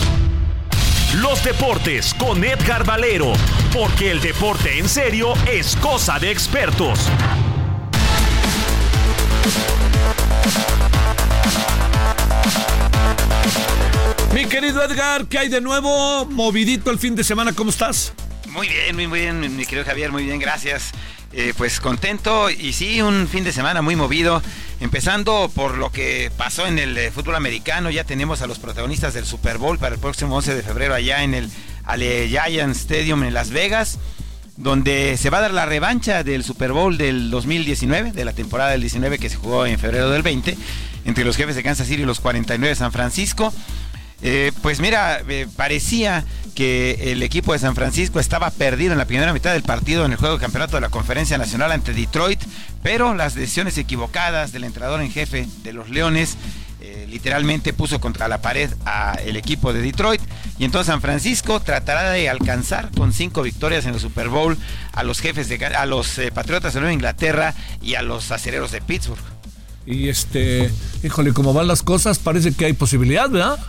Los deportes con Edgar Valero, porque el deporte en serio es cosa de expertos. Mi querido Edgar, ¿qué hay de nuevo? Movidito el fin de semana, ¿cómo estás? Muy bien, muy, bien, mi querido Javier, muy bien, gracias. Eh, pues contento y sí, un fin de semana muy movido. Empezando por lo que pasó en el eh, fútbol americano, ya tenemos a los protagonistas del Super Bowl para el próximo 11 de febrero allá en el Ale Giant Stadium en Las Vegas donde se va a dar la revancha del Super Bowl del 2019, de la temporada del 19 que se jugó en febrero del 20, entre los jefes de Kansas City y los 49 de San Francisco. Eh, pues mira, eh, parecía que el equipo de San Francisco estaba perdido en la primera mitad del partido en el juego de campeonato de la Conferencia Nacional ante Detroit, pero las decisiones equivocadas del entrenador en jefe de los Leones eh, literalmente puso contra la pared al equipo de Detroit y entonces San Francisco tratará de alcanzar con cinco victorias en el Super Bowl a los jefes de a los Patriotas de Nueva Inglaterra y a los acereros de Pittsburgh. Y este, híjole, como van las cosas, parece que hay posibilidad, ¿verdad?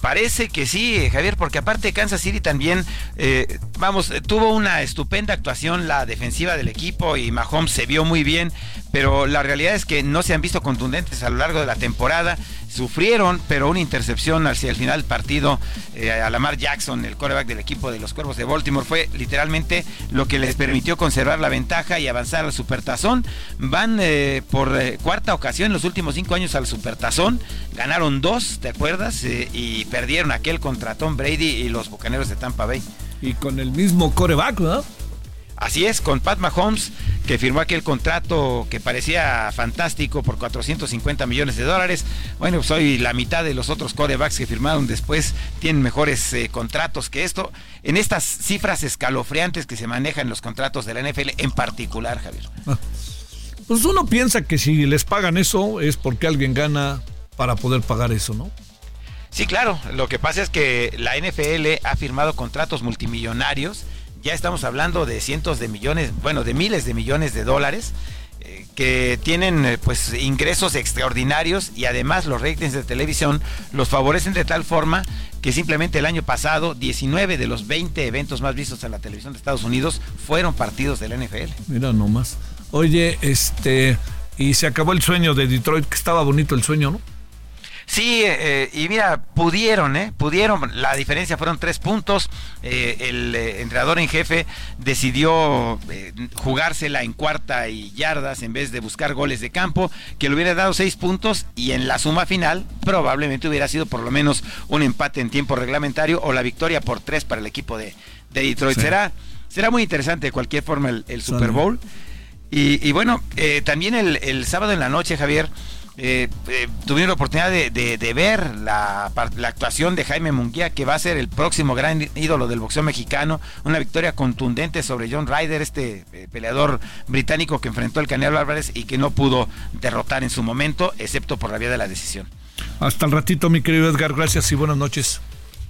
Parece que sí, Javier, porque aparte Kansas City también, eh, vamos, tuvo una estupenda actuación la defensiva del equipo y Mahomes se vio muy bien, pero la realidad es que no se han visto contundentes a lo largo de la temporada. Sufrieron, pero una intercepción hacia el final del partido eh, a Lamar Jackson, el quarterback del equipo de los Cuervos de Baltimore, fue literalmente lo que les permitió conservar la ventaja y avanzar al Supertazón. Van eh, por cuarta ocasión en los últimos cinco años al Supertazón. Ganaron dos, ¿te acuerdas? y perdieron aquel contra Tom Brady y los Bucaneros de Tampa Bay. Y con el mismo coreback, ¿no? Así es, con Pat Mahomes, que firmó aquel contrato que parecía fantástico por 450 millones de dólares. Bueno, pues hoy la mitad de los otros corebacks que firmaron después tienen mejores eh, contratos que esto. En estas cifras escalofriantes que se manejan en los contratos de la NFL en particular, Javier. Ah. Pues uno piensa que si les pagan eso es porque alguien gana para poder pagar eso, ¿no? Sí, claro. Lo que pasa es que la NFL ha firmado contratos multimillonarios. Ya estamos hablando de cientos de millones, bueno, de miles de millones de dólares eh, que tienen eh, pues ingresos extraordinarios y además los ratings de televisión los favorecen de tal forma que simplemente el año pasado 19 de los 20 eventos más vistos en la televisión de Estados Unidos fueron partidos de la NFL. Mira nomás. Oye, este y se acabó el sueño de Detroit, que estaba bonito el sueño, ¿no? Sí, eh, y mira, pudieron, ¿eh? Pudieron. La diferencia fueron tres puntos. Eh, el eh, entrenador en jefe decidió jugársela en cuarta y yardas en vez de buscar goles de campo, que le hubiera dado seis puntos y en la suma final probablemente hubiera sido por lo menos un empate en tiempo reglamentario o la victoria por tres para el equipo de, Detroit. Será, será muy interesante de cualquier forma el, Super Bowl. Y, bueno, también el, el sábado en la noche, Javier eh, eh, tuvieron la oportunidad de, ver la, actuación de Jaime Munguía, que va a ser el próximo gran ídolo del boxeo mexicano. Una victoria contundente sobre John Ryder, este eh, peleador británico que enfrentó al Canelo Álvarez y que no pudo derrotar en su momento, excepto por la vía de la decisión. Hasta el ratito, mi querido Edgar. Gracias y buenas noches.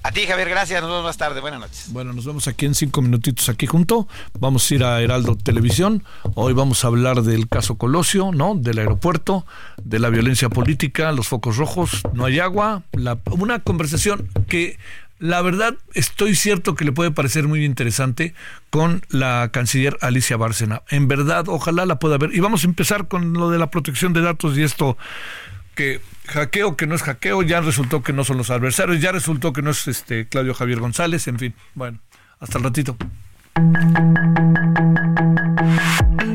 A ti, Javier, gracias. Nos vemos más tarde. Buenas noches. Bueno, nos vemos aquí en cinco minutitos aquí junto. Vamos a ir a Heraldo Televisión. Hoy vamos a hablar del caso Colosio, ¿no? Del aeropuerto, de la violencia política, los focos rojos, no hay agua. una conversación que la verdad estoy cierto que le puede parecer muy interesante con la canciller Alicia Bárcena. En verdad, ojalá la pueda ver. Y vamos a empezar con lo de la protección de datos y esto que hackeo que no es hackeo, ya resultó que no son los adversarios, ya resultó que no es este Claudio Javier González, en fin. Bueno, hasta el ratito.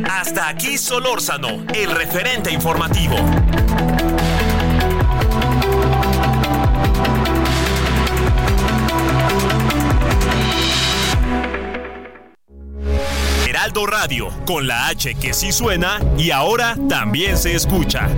Hasta aquí Solórzano, el referente informativo. Heraldo Radio, con la H que sí suena y ahora también se escucha.